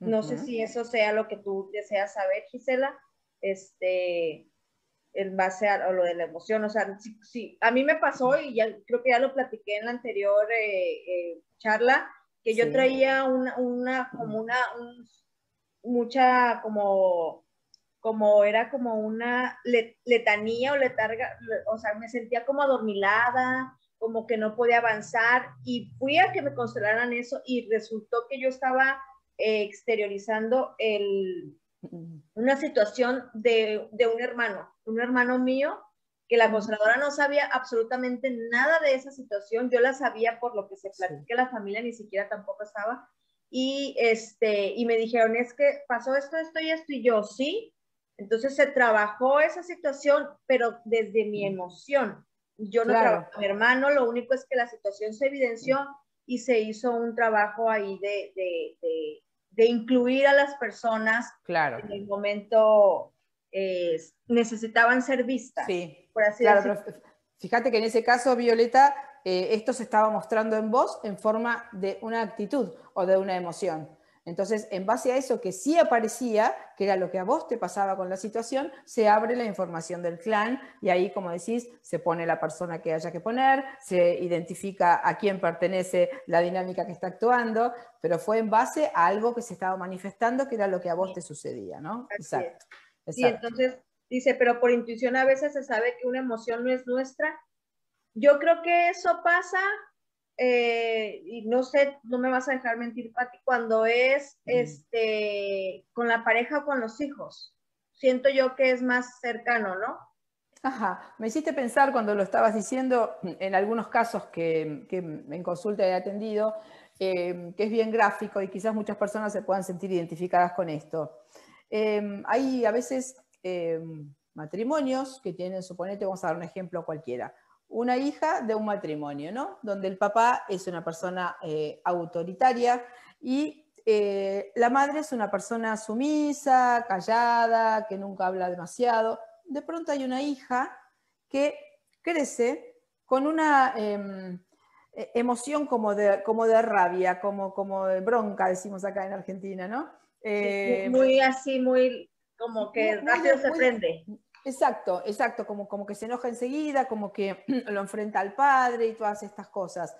No uh -huh. sé si eso sea lo que tú deseas saber, Gisela, este, en base a, a lo de la emoción. O sea, sí, sí, a mí me pasó y ya creo que ya lo platiqué en la anterior eh, eh, charla, que yo sí. traía una, una, como una, un, mucha como como era como una letanía o letarga, o sea, me sentía como adormilada, como que no podía avanzar y fui a que me constelaran eso y resultó que yo estaba exteriorizando el, una situación de, de, un hermano, un hermano mío, que la consteladora no sabía absolutamente nada de esa situación, yo la sabía por lo que se platica, sí. la familia ni siquiera tampoco estaba, y, este, y me dijeron, es que pasó esto, esto y esto, y yo, sí, entonces se trabajó esa situación, pero desde mi emoción. Yo no claro. trabajé con mi hermano, lo único es que la situación se evidenció y se hizo un trabajo ahí de, de, de, de incluir a las personas claro. en el momento eh, necesitaban ser vistas. Sí, por así claro, decirlo. Fíjate que en ese caso, Violeta, eh, esto se estaba mostrando en vos en forma de una actitud o de una emoción. Entonces, en base a eso que sí aparecía, que era lo que a vos te pasaba con la situación, se abre la información del clan y ahí, como decís, se pone la persona que haya que poner, se identifica a quién pertenece la dinámica que está actuando, pero fue en base a algo que se estaba manifestando, que era lo que a vos te sucedía, ¿no? Exacto. Y entonces dice, pero por intuición a veces se sabe que una emoción no es nuestra. Yo creo que eso pasa eh, y no sé, no me vas a dejar mentir, Pati, cuando es este, con la pareja o con los hijos. Siento yo que es más cercano, ¿no? Ajá, me hiciste pensar cuando lo estabas diciendo en algunos casos que, que en consulta he atendido, eh, que es bien gráfico y quizás muchas personas se puedan sentir identificadas con esto. Eh, hay a veces matrimonios que tienen, suponete, vamos a dar un ejemplo cualquiera, una hija de un matrimonio, ¿no? Donde el papá es una persona eh, autoritaria y eh, la madre es una persona sumisa, callada, que nunca habla demasiado. De pronto hay una hija que crece con una em, e, emoción como de, como de rabia, como, como de bronca, decimos acá en Argentina, ¿no? muy así, muy como que rápido se prende. Exacto, exacto, como, como que se enoja enseguida, como que lo enfrenta al padre y todas estas cosas.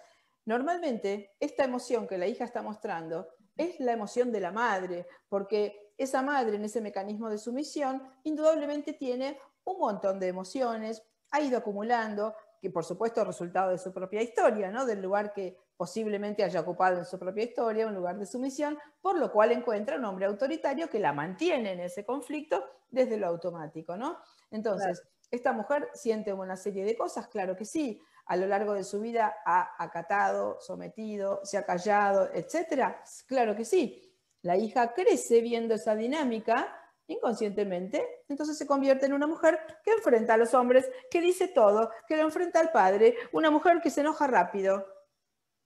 Normalmente, esta emoción que la hija está mostrando es la emoción de la madre, porque esa madre en ese mecanismo de sumisión indudablemente tiene un montón de emociones, ha ido acumulando, que por supuesto es resultado de su propia historia, ¿no? del lugar que posiblemente haya ocupado en su propia historia, un lugar de sumisión, por lo cual encuentra un hombre autoritario que la mantiene en ese conflicto desde lo automático. ¿no? Entonces, ¿esta mujer siente una serie de cosas? Claro que sí. A lo largo de su vida ha acatado, sometido, se ha callado, etcétera. Claro que sí. La hija crece viendo esa dinámica inconscientemente, entonces se convierte en una mujer que enfrenta a los hombres, que dice todo, que lo enfrenta al padre, una mujer que se enoja rápido.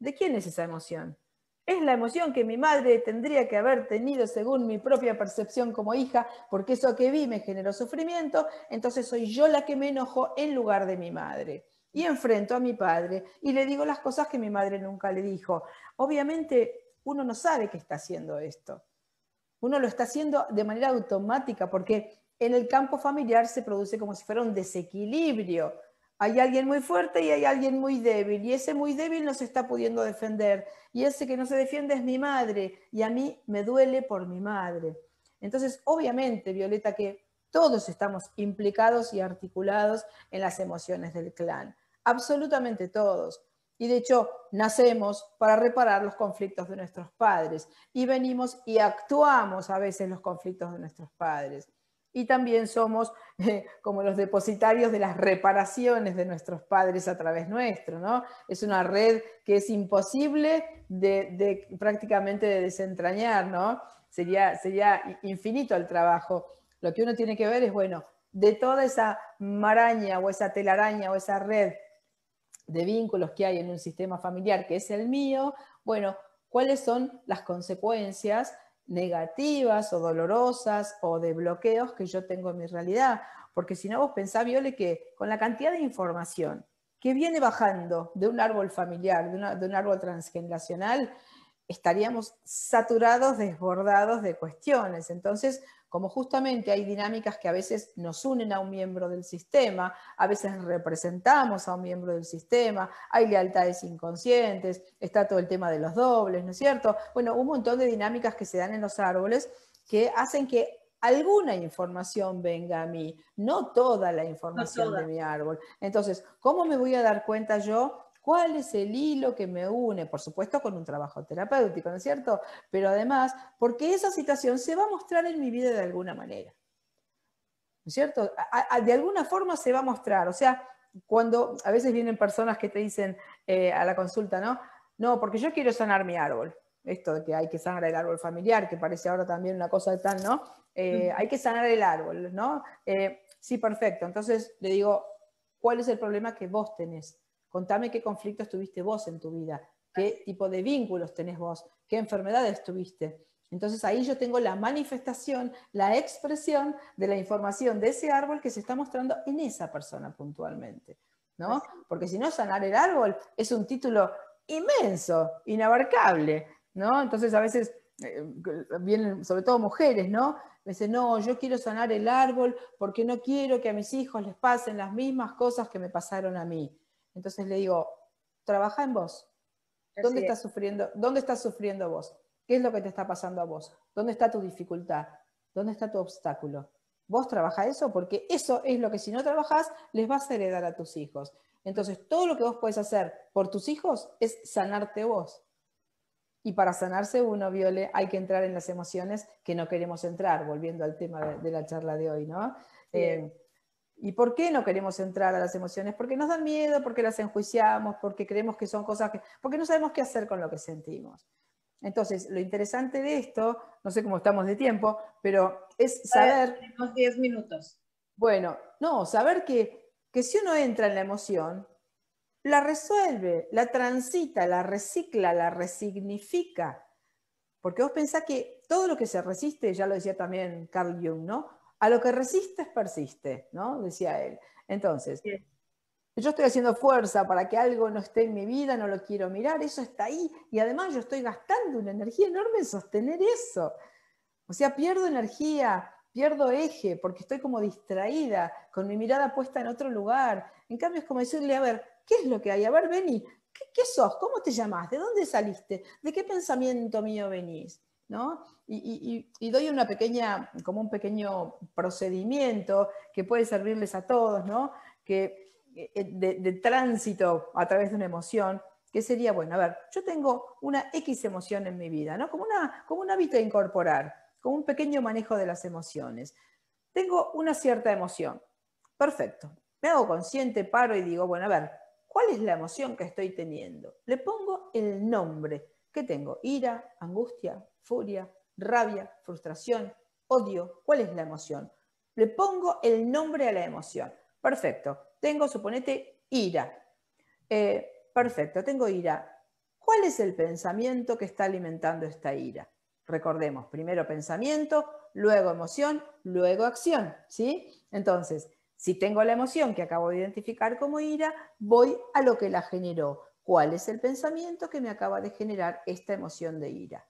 ¿De quién es esa emoción? Es la emoción que mi madre tendría que haber tenido según mi propia percepción como hija, porque eso que vi me generó sufrimiento, entonces soy yo la que me enojo en lugar de mi madre. Y enfrento a mi padre y le digo las cosas que mi madre nunca le dijo. Obviamente uno no sabe que está haciendo esto uno lo está haciendo de manera automática porque en el campo familiar se produce como si fuera un desequilibrio. Hay alguien muy fuerte y hay alguien muy débil y ese muy débil no se está pudiendo defender y ese que no se defiende es mi madre y a mí me duele por mi madre. Entonces, obviamente, Violeta, que todos estamos implicados y articulados en las emociones del clan, absolutamente todos. Y de hecho, nacemos para reparar los conflictos de nuestros padres y venimos y actuamos a veces los conflictos de nuestros padres. Y también somos eh, como los depositarios de las reparaciones de nuestros padres a través nuestro, ¿no? Es una red que es imposible de, prácticamente de desentrañar, ¿no? Sería, sería infinito el trabajo. Lo que uno tiene que ver es, bueno, de toda esa maraña o esa telaraña o esa red de vínculos que hay en un sistema familiar que es el mío, bueno, cuáles son las consecuencias negativas o dolorosas o de bloqueos que yo tengo en mi realidad. Porque si no, vos pensás, Viole, que con la cantidad de información que viene bajando de un árbol familiar, de, de un árbol transgeneracional, estaríamos saturados, desbordados de cuestiones. Entonces, como justamente hay dinámicas que a veces nos unen a un miembro del sistema, a veces representamos a un miembro del sistema, hay lealtades inconscientes, está todo el tema de los dobles, ¿no es cierto? Bueno, un montón de dinámicas que se dan en los árboles que hacen que alguna información venga a mí, no toda la información de mi árbol. Entonces, ¿cómo me voy a dar cuenta yo ¿Cuál es el hilo que me une? Por supuesto con un trabajo terapéutico, ¿no es cierto? Pero además, porque esa situación se va a mostrar en mi vida de alguna manera. ¿No es cierto? de alguna forma se va a mostrar. O sea, cuando a veces vienen personas que te dicen eh, a la consulta, ¿no? No, porque yo quiero sanar mi árbol. Esto de que hay que sanar el árbol familiar, que parece ahora también una cosa tal, ¿no? Eh, hay que sanar el árbol, ¿no? Eh, sí, perfecto. Entonces le digo, ¿cuál es el problema que vos tenés? Contame qué conflictos tuviste vos en tu vida, qué tipo de vínculos tenés vos, qué enfermedades tuviste. Entonces ahí yo tengo la manifestación, la expresión de la información de ese árbol que se está mostrando en esa persona puntualmente. ¿no? Porque si no, sanar el árbol es un título inmenso, inabarcable. ¿no? Entonces a veces eh, vienen sobre todo mujeres, ¿no? Me dicen, no, yo quiero sanar el árbol porque no quiero que a mis hijos les pasen las mismas cosas que me pasaron a mí. Entonces le digo, trabaja en vos. ¿Dónde estás, sufriendo, ¿Dónde estás sufriendo vos? ¿Qué es lo que te está pasando a vos? ¿Dónde está tu dificultad? ¿Dónde está tu obstáculo? Vos trabaja eso porque eso es lo que si no trabajás les vas a heredar a tus hijos. Entonces, todo lo que vos podés hacer por tus hijos es sanarte vos. Y para sanarse uno, Viole, hay que entrar en las emociones que no queremos entrar, volviendo al tema de, la charla de hoy, ¿no? Eh, ¿Y por qué no queremos entrar a las emociones? Porque nos dan miedo, porque las enjuiciamos, porque creemos que son cosas que... porque no sabemos qué hacer con lo que sentimos. Entonces, lo interesante de esto, no sé cómo estamos de tiempo, pero es saber... Tenemos 10 minutos. Bueno, no, saber que, que si uno entra en la emoción, la resuelve, la transita, la recicla, la resignifica. Porque vos pensás que todo lo que se resiste, ya lo decía también Carl Jung, ¿no? A lo que resistes persiste, ¿no? Decía él. Entonces, yo estoy haciendo fuerza para que algo no esté en mi vida, no lo quiero mirar, eso está ahí. Y además yo estoy gastando una energía enorme en sostener eso. O sea, pierdo energía, pierdo eje, porque estoy como distraída, con mi mirada puesta en otro lugar. En cambio, es como decirle, a ver, ¿Qué es lo que hay? A ver, vení. ¿Qué, sos? ¿Cómo te llamas? ¿De dónde saliste? ¿De qué pensamiento mío venís? ¿No? Y, doy una pequeña, como un pequeño procedimiento que puede servirles a todos. Que, eh, de, tránsito a través de una emoción, que sería, bueno, a ver, yo tengo una X emoción en mi vida, ¿no? Como, una, como un hábito de incorporar, como un pequeño manejo de las emociones. Tengo una cierta emoción. Perfecto. Me hago consciente, paro y digo, bueno, a ver, ¿Cuál es la emoción que estoy teniendo? Le pongo el nombre. ¿Qué tengo? Ira, angustia, furia, rabia, frustración, odio. ¿Cuál es la emoción? Le pongo el nombre a la emoción. Perfecto. Tengo, suponete, ira. Eh, perfecto, tengo ira. ¿Cuál es el pensamiento que está alimentando esta ira? Recordemos, primero pensamiento, luego emoción, luego acción, ¿sí? Entonces, si tengo la emoción que acabo de identificar como ira, voy a lo que la generó. ¿Cuál es el pensamiento que me acaba de generar esta emoción de ira?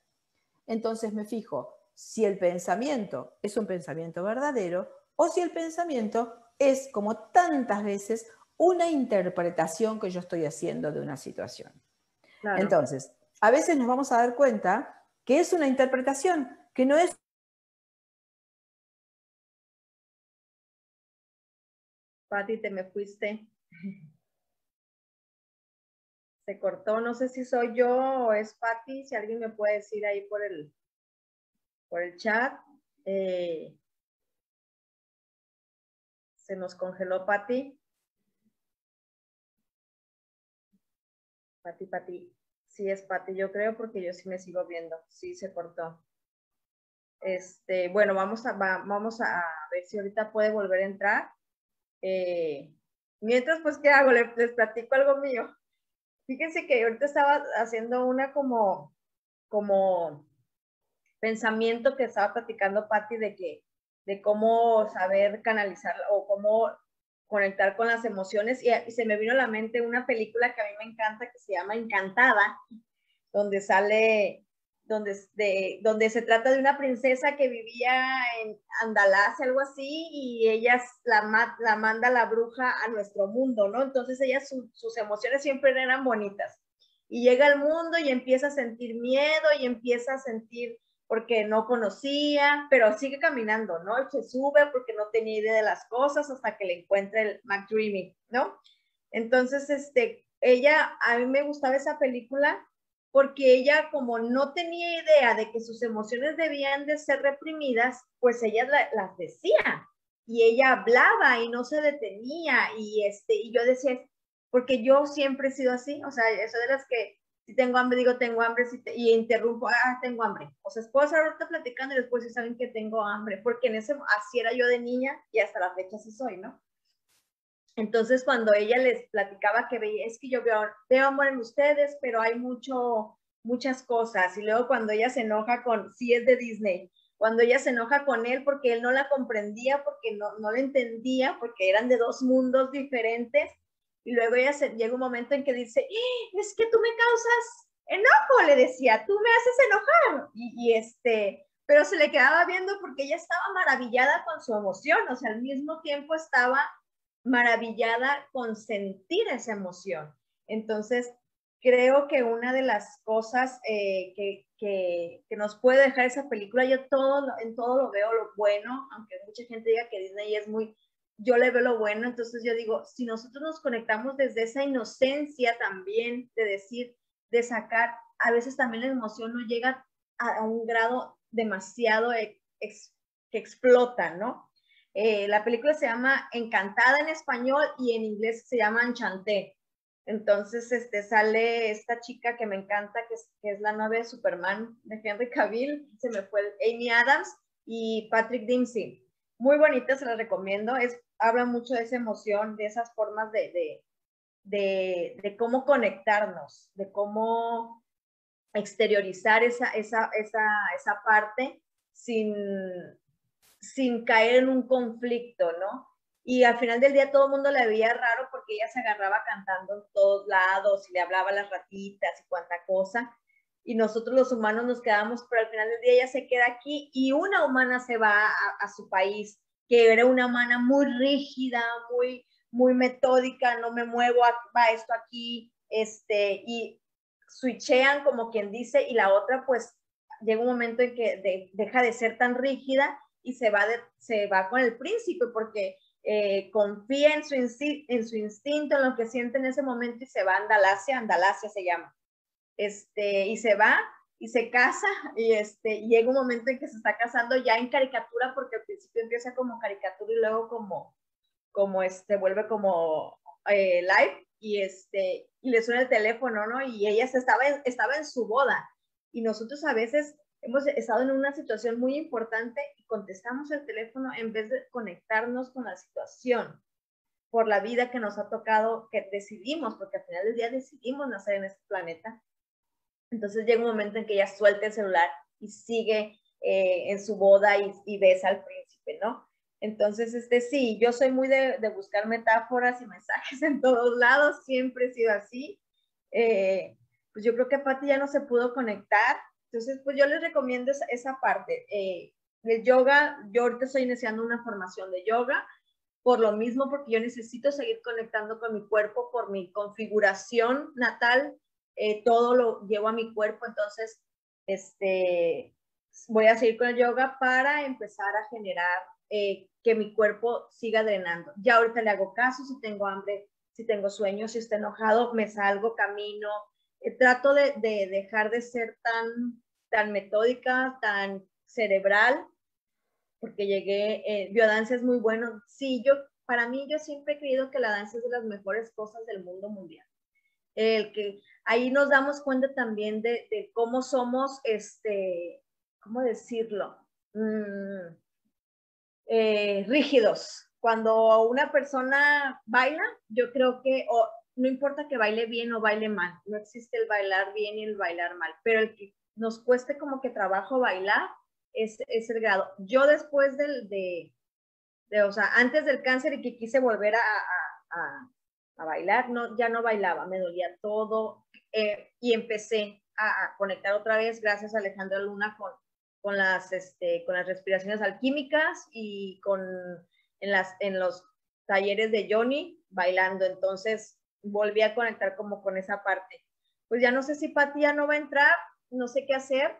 Entonces me fijo si el pensamiento es un pensamiento verdadero o si el pensamiento es, como tantas veces, una interpretación que yo estoy haciendo de una situación. Entonces, a veces nos vamos a dar cuenta que es una interpretación, que no es Pati, te me fuiste. Se cortó, no sé si soy yo o es Pati, si alguien me puede decir ahí por el, por el chat. Eh, se nos congeló Pati. Pati, Pati. Sí, es Pati, yo creo, porque yo sí me sigo viendo. Sí, se cortó. Este, bueno, vamos a, vamos a ver si ahorita puede volver a entrar. Eh, mientras, pues, ¿qué hago? Les, platico algo mío. Fíjense que ahorita estaba haciendo una como, como pensamiento que estaba platicando Patti de que, de cómo saber canalizar o cómo conectar con las emociones y, y, se me vino a la mente una película que a mí me encanta que se llama Encantada, donde sale donde, de, donde se trata de una princesa que vivía en Andalasia, algo así, y ella la, la manda la bruja a nuestro mundo, ¿no? Entonces ella, sus emociones siempre eran bonitas. Y llega al mundo y empieza a sentir miedo y empieza a sentir porque no conocía, pero sigue caminando, ¿no? Se sube porque no tenía idea de las cosas hasta que le encuentra el McDreamy, ¿no? Entonces, este, ella, a mí me gustaba esa película porque ella como no tenía idea de que sus emociones debían de ser reprimidas, pues ella las decía y ella hablaba y no se detenía y este y yo decía, porque yo siempre he sido así, o sea, eso de las que si tengo hambre digo tengo hambre y interrumpo, ah, tengo hambre. O sea, puedo estar ahorita platicando y después si saben que tengo hambre, porque en ese así era yo de niña y hasta la fecha así soy, ¿no? Entonces, cuando ella les platicaba que veía, es que yo veo, veo amor en ustedes, pero hay mucho, muchas cosas. Y luego cuando ella se enoja con, sí es de Disney, cuando ella se enoja con él porque él no la comprendía, porque no, no la entendía, porque eran de dos mundos diferentes. Y luego ella se, llega un momento en que dice, ¡Eh, es que tú me causas enojo, le decía, tú me haces enojar. Y, y este, pero se le quedaba viendo porque ella estaba maravillada con su emoción, o sea, al mismo tiempo estaba maravillada con sentir esa emoción. Entonces, creo que una de las cosas eh, que, que, nos puede dejar esa película, yo todo, en todo lo veo lo bueno, aunque mucha gente diga que Disney es muy, yo le veo lo bueno, entonces yo digo, si nosotros nos conectamos desde esa inocencia también de decir, de sacar, a veces también la emoción no llega a, un grado demasiado que explota, ¿no? Eh, la película se llama Encantada en español y en inglés se llama Enchanté. Entonces, este, sale esta chica que me encanta, que es, la novia de Superman de Henry Cavill, se me fue Amy Adams y Patrick Dempsey. Muy bonita, se la recomiendo. Es, habla mucho de esa emoción, de esas formas de, de, de, de cómo conectarnos, de cómo exteriorizar esa, esa, esa, esa parte sin, sin caer en un conflicto, ¿no? Y al final del día todo el mundo la veía raro porque ella se agarraba cantando en todos lados y le hablaba a las ratitas y cuanta cosa. Y nosotros los humanos nos quedamos, pero al final del día ella se queda aquí y una humana se va a, su país, que era una humana muy rígida, muy, muy metódica, no me muevo, va esto aquí, este, y switchean como quien dice, y la otra pues llega un momento en que deja de ser tan rígida y se va, se va con el príncipe porque eh, confía en su, en su instinto, en lo que siente en ese momento y se va a Andalasia, Andalasia se llama, este, y se va y se casa y este, llega un momento en que se está casando ya en caricatura porque al principio empieza como caricatura y luego como, como este, vuelve como eh, live y este, y le suena el teléfono, ¿no? Y ella se estaba, estaba en su boda y nosotros a veces hemos estado en una situación muy importante y contestamos el teléfono en vez de conectarnos con la situación por la vida que nos ha tocado, que decidimos, porque al final del día decidimos nacer en este planeta. Entonces llega un momento en que ella suelta el celular y sigue eh, en su boda y, y, besa al príncipe, ¿no? Entonces, este sí, yo soy muy de, buscar metáforas y mensajes en todos lados, siempre he sido así. Eh, pues yo creo que Patti ya no se pudo conectar, entonces, pues yo les recomiendo esa, parte. Eh, el yoga, yo ahorita estoy iniciando una formación de yoga, por lo mismo, porque yo necesito seguir conectando con mi cuerpo por mi configuración natal, eh, todo lo llevo a mi cuerpo, entonces, este, voy a seguir con el yoga para empezar a generar eh, que mi cuerpo siga drenando. Ya ahorita le hago caso, si tengo hambre, si tengo sueño, si estoy enojado, me salgo, camino, trato de, de, dejar de ser tan tan metódica, tan cerebral, porque llegué, eh, biodanza es muy bueno. Sí, yo, para mí, yo siempre he creído que la danza es de las mejores cosas del mundo mundial. El que ahí nos damos cuenta también de, cómo somos, este, ¿cómo decirlo? Mm, eh, rígidos. Cuando una persona baila, yo creo que, no importa que baile bien o baile mal, no existe el bailar bien y el bailar mal, pero el que nos cueste como que trabajo bailar, es, es el grado. Yo después del, de, de, o sea, antes del cáncer y que quise volver a, a, a bailar, no, ya no bailaba, me dolía todo eh, y empecé a, conectar otra vez gracias a Alejandra Luna con, con, las, este, con las respiraciones alquímicas y con, en, las, en los talleres de Johnny bailando. Entonces volví a conectar como con esa parte. Pues ya no sé si Pati ya no va a entrar, no sé qué hacer.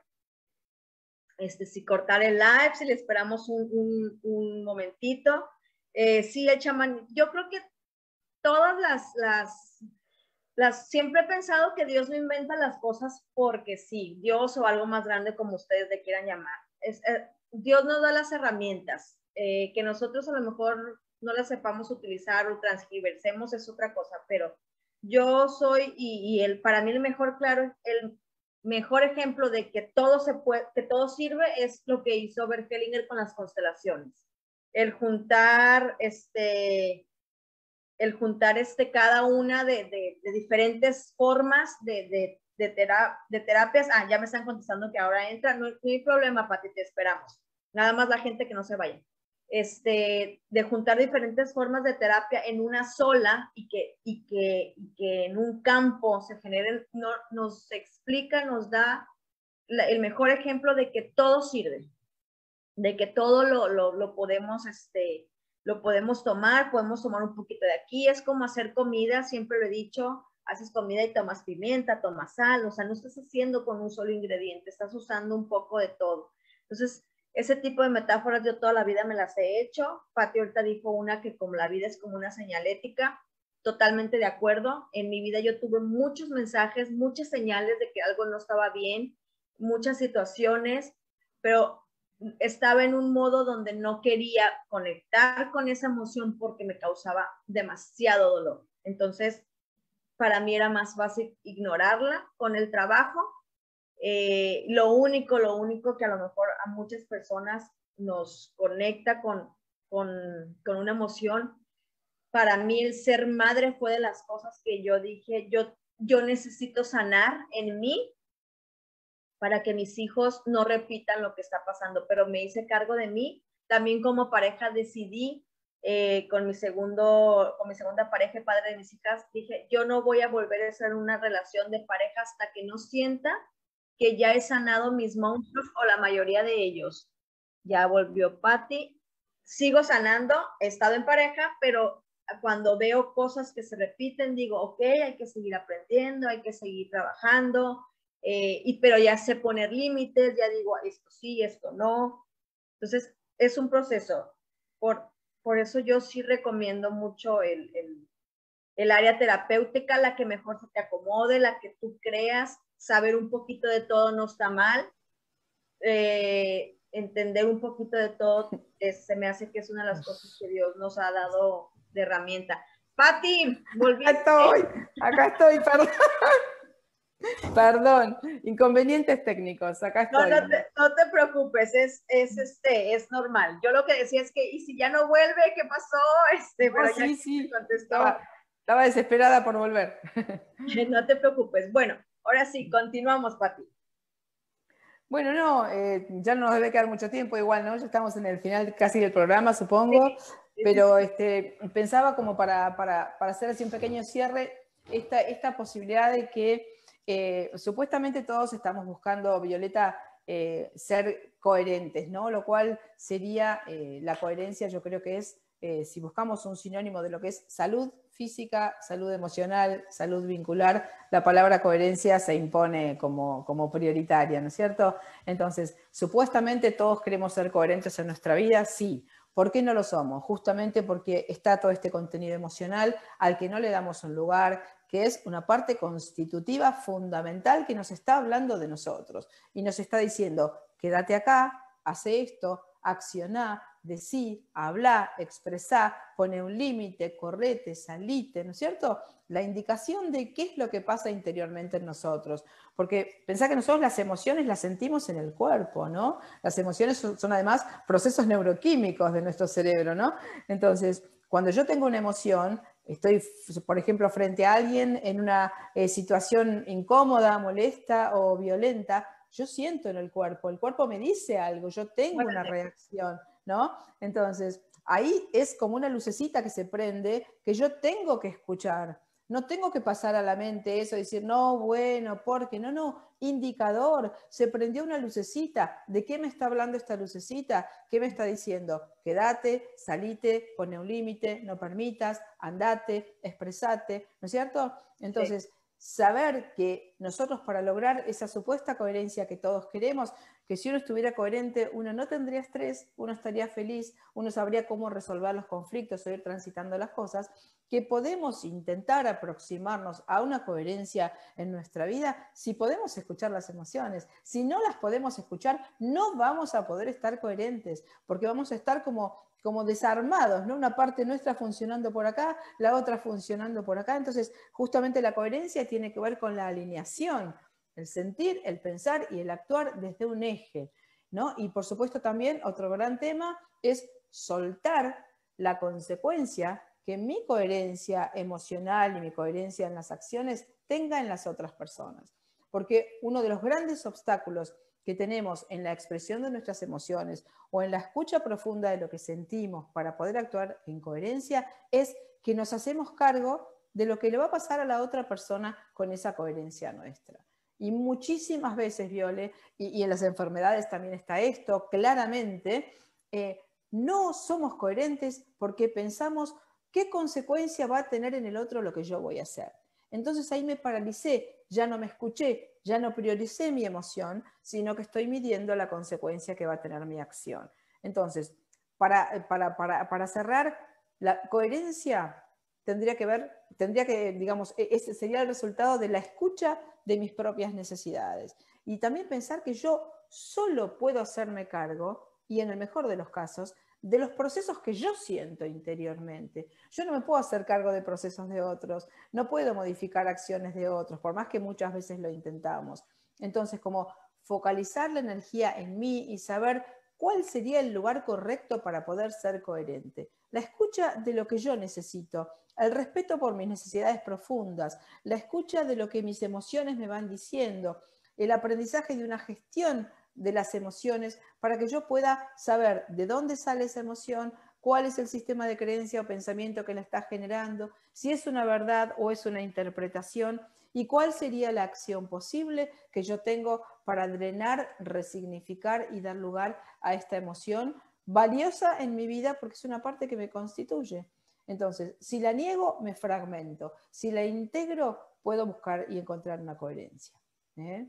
Este, si cortar el live, si le esperamos un, un, momentito. Eh, sí, el chamán, yo creo que todas las, las, las, siempre he pensado que Dios no inventa las cosas porque sí, Dios o algo más grande como ustedes le quieran llamar. Es, eh, Dios nos da las herramientas, eh, que nosotros a lo mejor no las sepamos utilizar o transgiversemos es otra cosa, pero yo soy, y, y, el, para mí el mejor, claro, el mejor ejemplo de que todo se puede, que todo sirve es lo que hizo Bert Hellinger con las constelaciones. El juntar, este, el juntar este, cada una de, de, diferentes formas de, de, de, terapias. Ah, ya me están contestando que ahora entra. No, no hay problema, Pati, te esperamos. Nada más la gente que no se vaya este, de juntar diferentes formas de terapia en una sola y que, y que, que en un campo se generen, no, nos explica, nos da el mejor ejemplo de que todo sirve, de que todo lo, lo, lo, podemos, este, lo podemos tomar, podemos tomar un poquito de aquí, es como hacer comida, siempre lo he dicho, haces comida y tomas pimienta, tomas sal, o sea, no estás haciendo con un solo ingrediente, estás usando un poco de todo. Entonces, ese tipo de metáforas yo toda la vida me las he hecho. Pati ahorita dijo una que como la vida es como una señalética, totalmente de acuerdo. En mi vida yo tuve muchos mensajes, muchas señales de que algo no estaba bien, muchas situaciones, pero estaba en un modo donde no quería conectar con esa emoción porque me causaba demasiado dolor. Entonces, para mí era más fácil ignorarla con el trabajo eh, lo único, lo único que a lo mejor a muchas personas nos conecta con, con, con una emoción, para mí el ser madre fue de las cosas que yo dije, yo, yo necesito sanar en mí para que mis hijos no repitan lo que está pasando, pero me hice cargo de mí. También como pareja decidí eh, con, mi segundo, con mi segunda pareja, padre de mis hijas, dije, yo no voy a volver a ser una relación de pareja hasta que no sienta que ya he sanado mis monstruos o la mayoría de ellos. Ya volvió Patty. Sigo sanando, he estado en pareja, pero cuando veo cosas que se repiten, digo, ok, hay que seguir aprendiendo, hay que seguir trabajando, eh, y, pero ya sé poner límites, ya digo, esto sí, esto no. Entonces, es un proceso. Por, por eso yo sí recomiendo mucho el, el área terapéutica, la que mejor se te acomode, la que tú creas, saber un poquito de todo no está mal. Eh, entender un poquito de todo se me hace que es una de las cosas que Dios nos ha dado de herramienta. Pati, volví. Acá estoy, acá estoy, perdón. Perdón, inconvenientes técnicos, acá estoy. No, no, te, preocupes, es, es, este, es normal. Yo lo que decía es que, ¿y si ya no vuelve? ¿Qué pasó? Este, pero sí, sí. Estaba, estaba desesperada por volver. No te preocupes. Bueno, Ahora sí, continuamos, Pati. Bueno, no, eh, ya no nos debe quedar mucho tiempo, igual, ¿no? Ya estamos en el final casi del programa, supongo, pero este, pensaba como para, para, para, hacer así un pequeño cierre, esta, esta posibilidad de que eh, supuestamente todos estamos buscando, Violeta, eh, ser coherentes, ¿no? Lo cual sería la coherencia, yo creo que es, si buscamos un sinónimo de lo que es salud, física, salud emocional, salud vincular, la palabra coherencia se impone como, como prioritaria, ¿no es cierto? Entonces, supuestamente todos queremos ser coherentes en nuestra vida, sí. ¿Por qué no lo somos? Justamente porque está todo este contenido emocional al que no le damos un lugar, que es una parte constitutiva fundamental que nos está hablando de nosotros y nos está diciendo, quédate acá, hace esto, acciona, decí, habla, expresá, pone un límite, correte, salite, ¿no es cierto? La indicación de qué es lo que pasa interiormente en nosotros. Porque pensá que nosotros las emociones las sentimos en el cuerpo, ¿no? Las emociones son, además procesos neuroquímicos de nuestro cerebro, ¿no? Entonces, cuando yo tengo una emoción, estoy, por ejemplo, frente a alguien en una eh, situación incómoda, molesta o violenta, yo siento en el cuerpo, el cuerpo me dice algo, yo tengo una reacción. ¿No? Entonces, ahí es como una lucecita que se prende que yo tengo que escuchar. No tengo que pasar a la mente eso decir, no, bueno, porque, no, no, indicador, se prendió una lucecita. ¿De qué me está hablando esta lucecita? ¿Qué me está diciendo? Quédate, salite, pone un límite, no permitas, andate, expresate, ¿no es cierto? Entonces, saber que nosotros para lograr esa supuesta coherencia que todos queremos, que si uno estuviera coherente, uno no tendría estrés, uno estaría feliz, uno sabría cómo resolver los conflictos o ir transitando las cosas, que podemos intentar aproximarnos a una coherencia en nuestra vida si podemos escuchar las emociones. Si no las podemos escuchar, no vamos a poder estar coherentes, porque vamos a estar como, como desarmados, ¿no? Una parte nuestra funcionando por acá, la otra funcionando por acá. Entonces, justamente la coherencia tiene que ver con la alineación el sentir, el pensar y el actuar desde un eje. ¿no? Y por supuesto también otro gran tema es soltar la consecuencia que mi coherencia emocional y mi coherencia en las acciones tenga en las otras personas. Porque uno de los grandes obstáculos que tenemos en la expresión de nuestras emociones o en la escucha profunda de lo que sentimos para poder actuar en coherencia es que nos hacemos cargo de lo que le va a pasar a la otra persona con esa coherencia nuestra. Y muchísimas veces, Viole, y, en las enfermedades también está esto, claramente, eh, no somos coherentes porque pensamos qué consecuencia va a tener en el otro lo que yo voy a hacer. Entonces ahí me paralicé, ya no me escuché, ya no prioricé mi emoción, sino que estoy midiendo la consecuencia que va a tener mi acción. Entonces, para, para, para, para cerrar, la coherencia tendría que ver, tendría que, digamos, e, ese sería el resultado de la escucha de mis propias necesidades. Y también pensar que yo solo puedo hacerme cargo, y en el mejor de los casos, de los procesos que yo siento interiormente. Yo no me puedo hacer cargo de procesos de otros, no puedo modificar acciones de otros, por más que muchas veces lo intentamos. Entonces, como focalizar la energía en mí y saber cuál sería el lugar correcto para poder ser coherente. La escucha de lo que yo necesito, el respeto por mis necesidades profundas, la escucha de lo que mis emociones me van diciendo, el aprendizaje de una gestión de las emociones para que yo pueda saber de dónde sale esa emoción, cuál es el sistema de creencia o pensamiento que la está generando, si es una verdad o es una interpretación y cuál sería la acción posible que yo tengo para drenar, resignificar y dar lugar a esta emoción valiosa en mi vida porque es una parte que me constituye. Entonces, si la niego, me fragmento. Si la integro, puedo buscar y encontrar una coherencia. ¿eh?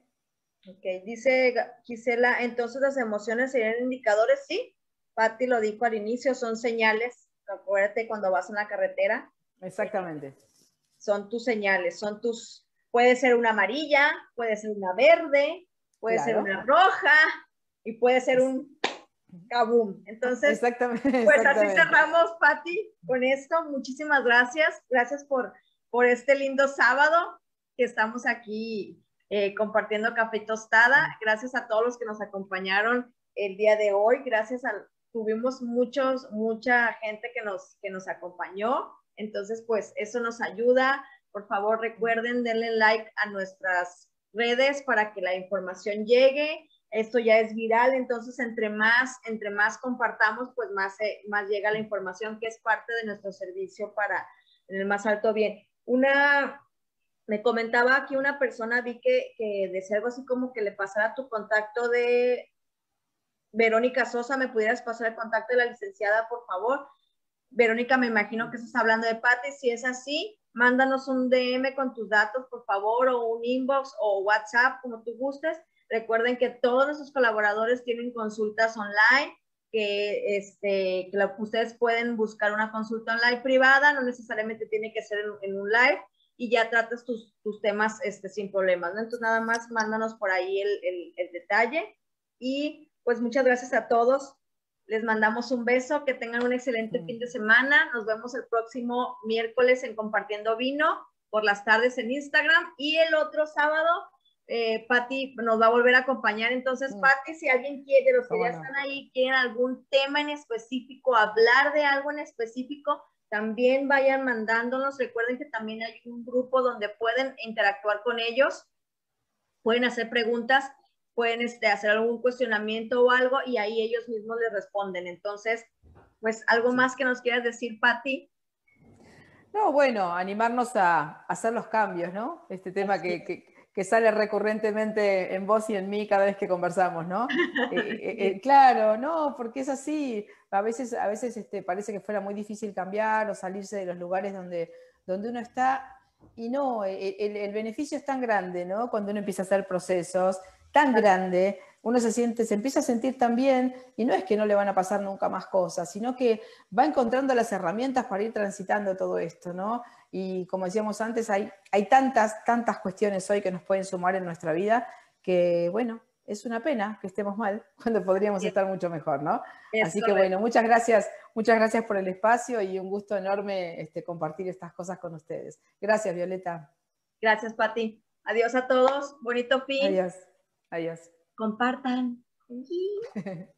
Ok, dice Gisela, entonces las emociones serían indicadores, sí. Patti lo dijo al inicio, son señales. Acuérdate cuando vas en la carretera. Exactamente. Son tus señales, son tus, puede ser una amarilla, puede ser una verde, puede ser una roja y puede ser un kabum. Entonces, exactamente, pues así cerramos, Patti, con esto. Muchísimas gracias. Gracias por, por este lindo sábado que estamos aquí eh, compartiendo café tostada. Gracias a todos los que nos acompañaron el día de hoy. Gracias a, tuvimos muchos, mucha gente que nos, que nos acompañó. Entonces, pues eso nos ayuda. Por favor, recuerden, denle like a nuestras redes para que la información llegue. Esto ya es viral, entonces entre más, entre más compartamos, pues más, eh, más llega la información que es parte de nuestro servicio para el más alto bien. Una, me comentaba aquí una persona, vi que, que decía algo así como que le pasara tu contacto de Verónica Sosa, ¿me pudieras pasar el contacto de la licenciada, por favor? Verónica, me imagino que estás hablando de Patti, si es así, mándanos un DM con tus datos, por favor, o un inbox o WhatsApp, como tú gustes. Recuerden que todos nuestros colaboradores tienen consultas online, que, este, que ustedes pueden buscar una consulta online privada, no necesariamente tiene que ser en un live y ya tratas tus, tus temas este, sin problemas, ¿no? Entonces nada más mándanos por ahí el, el, el detalle y pues muchas gracias a todos. Les mandamos un beso, que tengan un excelente fin de semana. Nos vemos el próximo miércoles en Compartiendo Vino por las tardes en Instagram y el otro sábado eh, Patti nos va a volver a acompañar. Entonces, mm. Patti, si alguien quiere, los que ya están ahí, quieren algún tema en específico, hablar de algo en específico, también vayan mandándonos. Recuerden que también hay un grupo donde pueden interactuar con ellos, pueden hacer preguntas, pueden este, hacer algún cuestionamiento o algo y ahí ellos mismos les responden. Entonces, pues algo más que nos quieras decir, Patti. No, bueno, animarnos a, hacer los cambios, ¿no? Este tema que, que, sale recurrentemente en vos y en mí cada vez que conversamos, ¿no? Eh, eh, eh, claro, no, porque es así a veces, a veces este, parece que fuera muy difícil cambiar o salirse de los lugares donde, donde uno está. Y no, el, beneficio es tan grande, ¿no? Cuando uno empieza a hacer procesos, tan grande, uno se siente, se empieza a sentir tan bien, y no es que no le van a pasar nunca más cosas, sino que va encontrando las herramientas para ir transitando todo esto, ¿no? Y como decíamos antes, hay, hay tantas, tantas cuestiones hoy que nos pueden sumar en nuestra vida que, bueno, es una pena que estemos mal cuando podríamos estar mucho mejor, ¿no? Así que bueno, muchas gracias, muchas gracias por el espacio y un gusto enorme este, compartir estas cosas con ustedes. Gracias, Violeta. Gracias, Pati. Adiós a todos, bonito fin. Adiós, adiós. Compartan.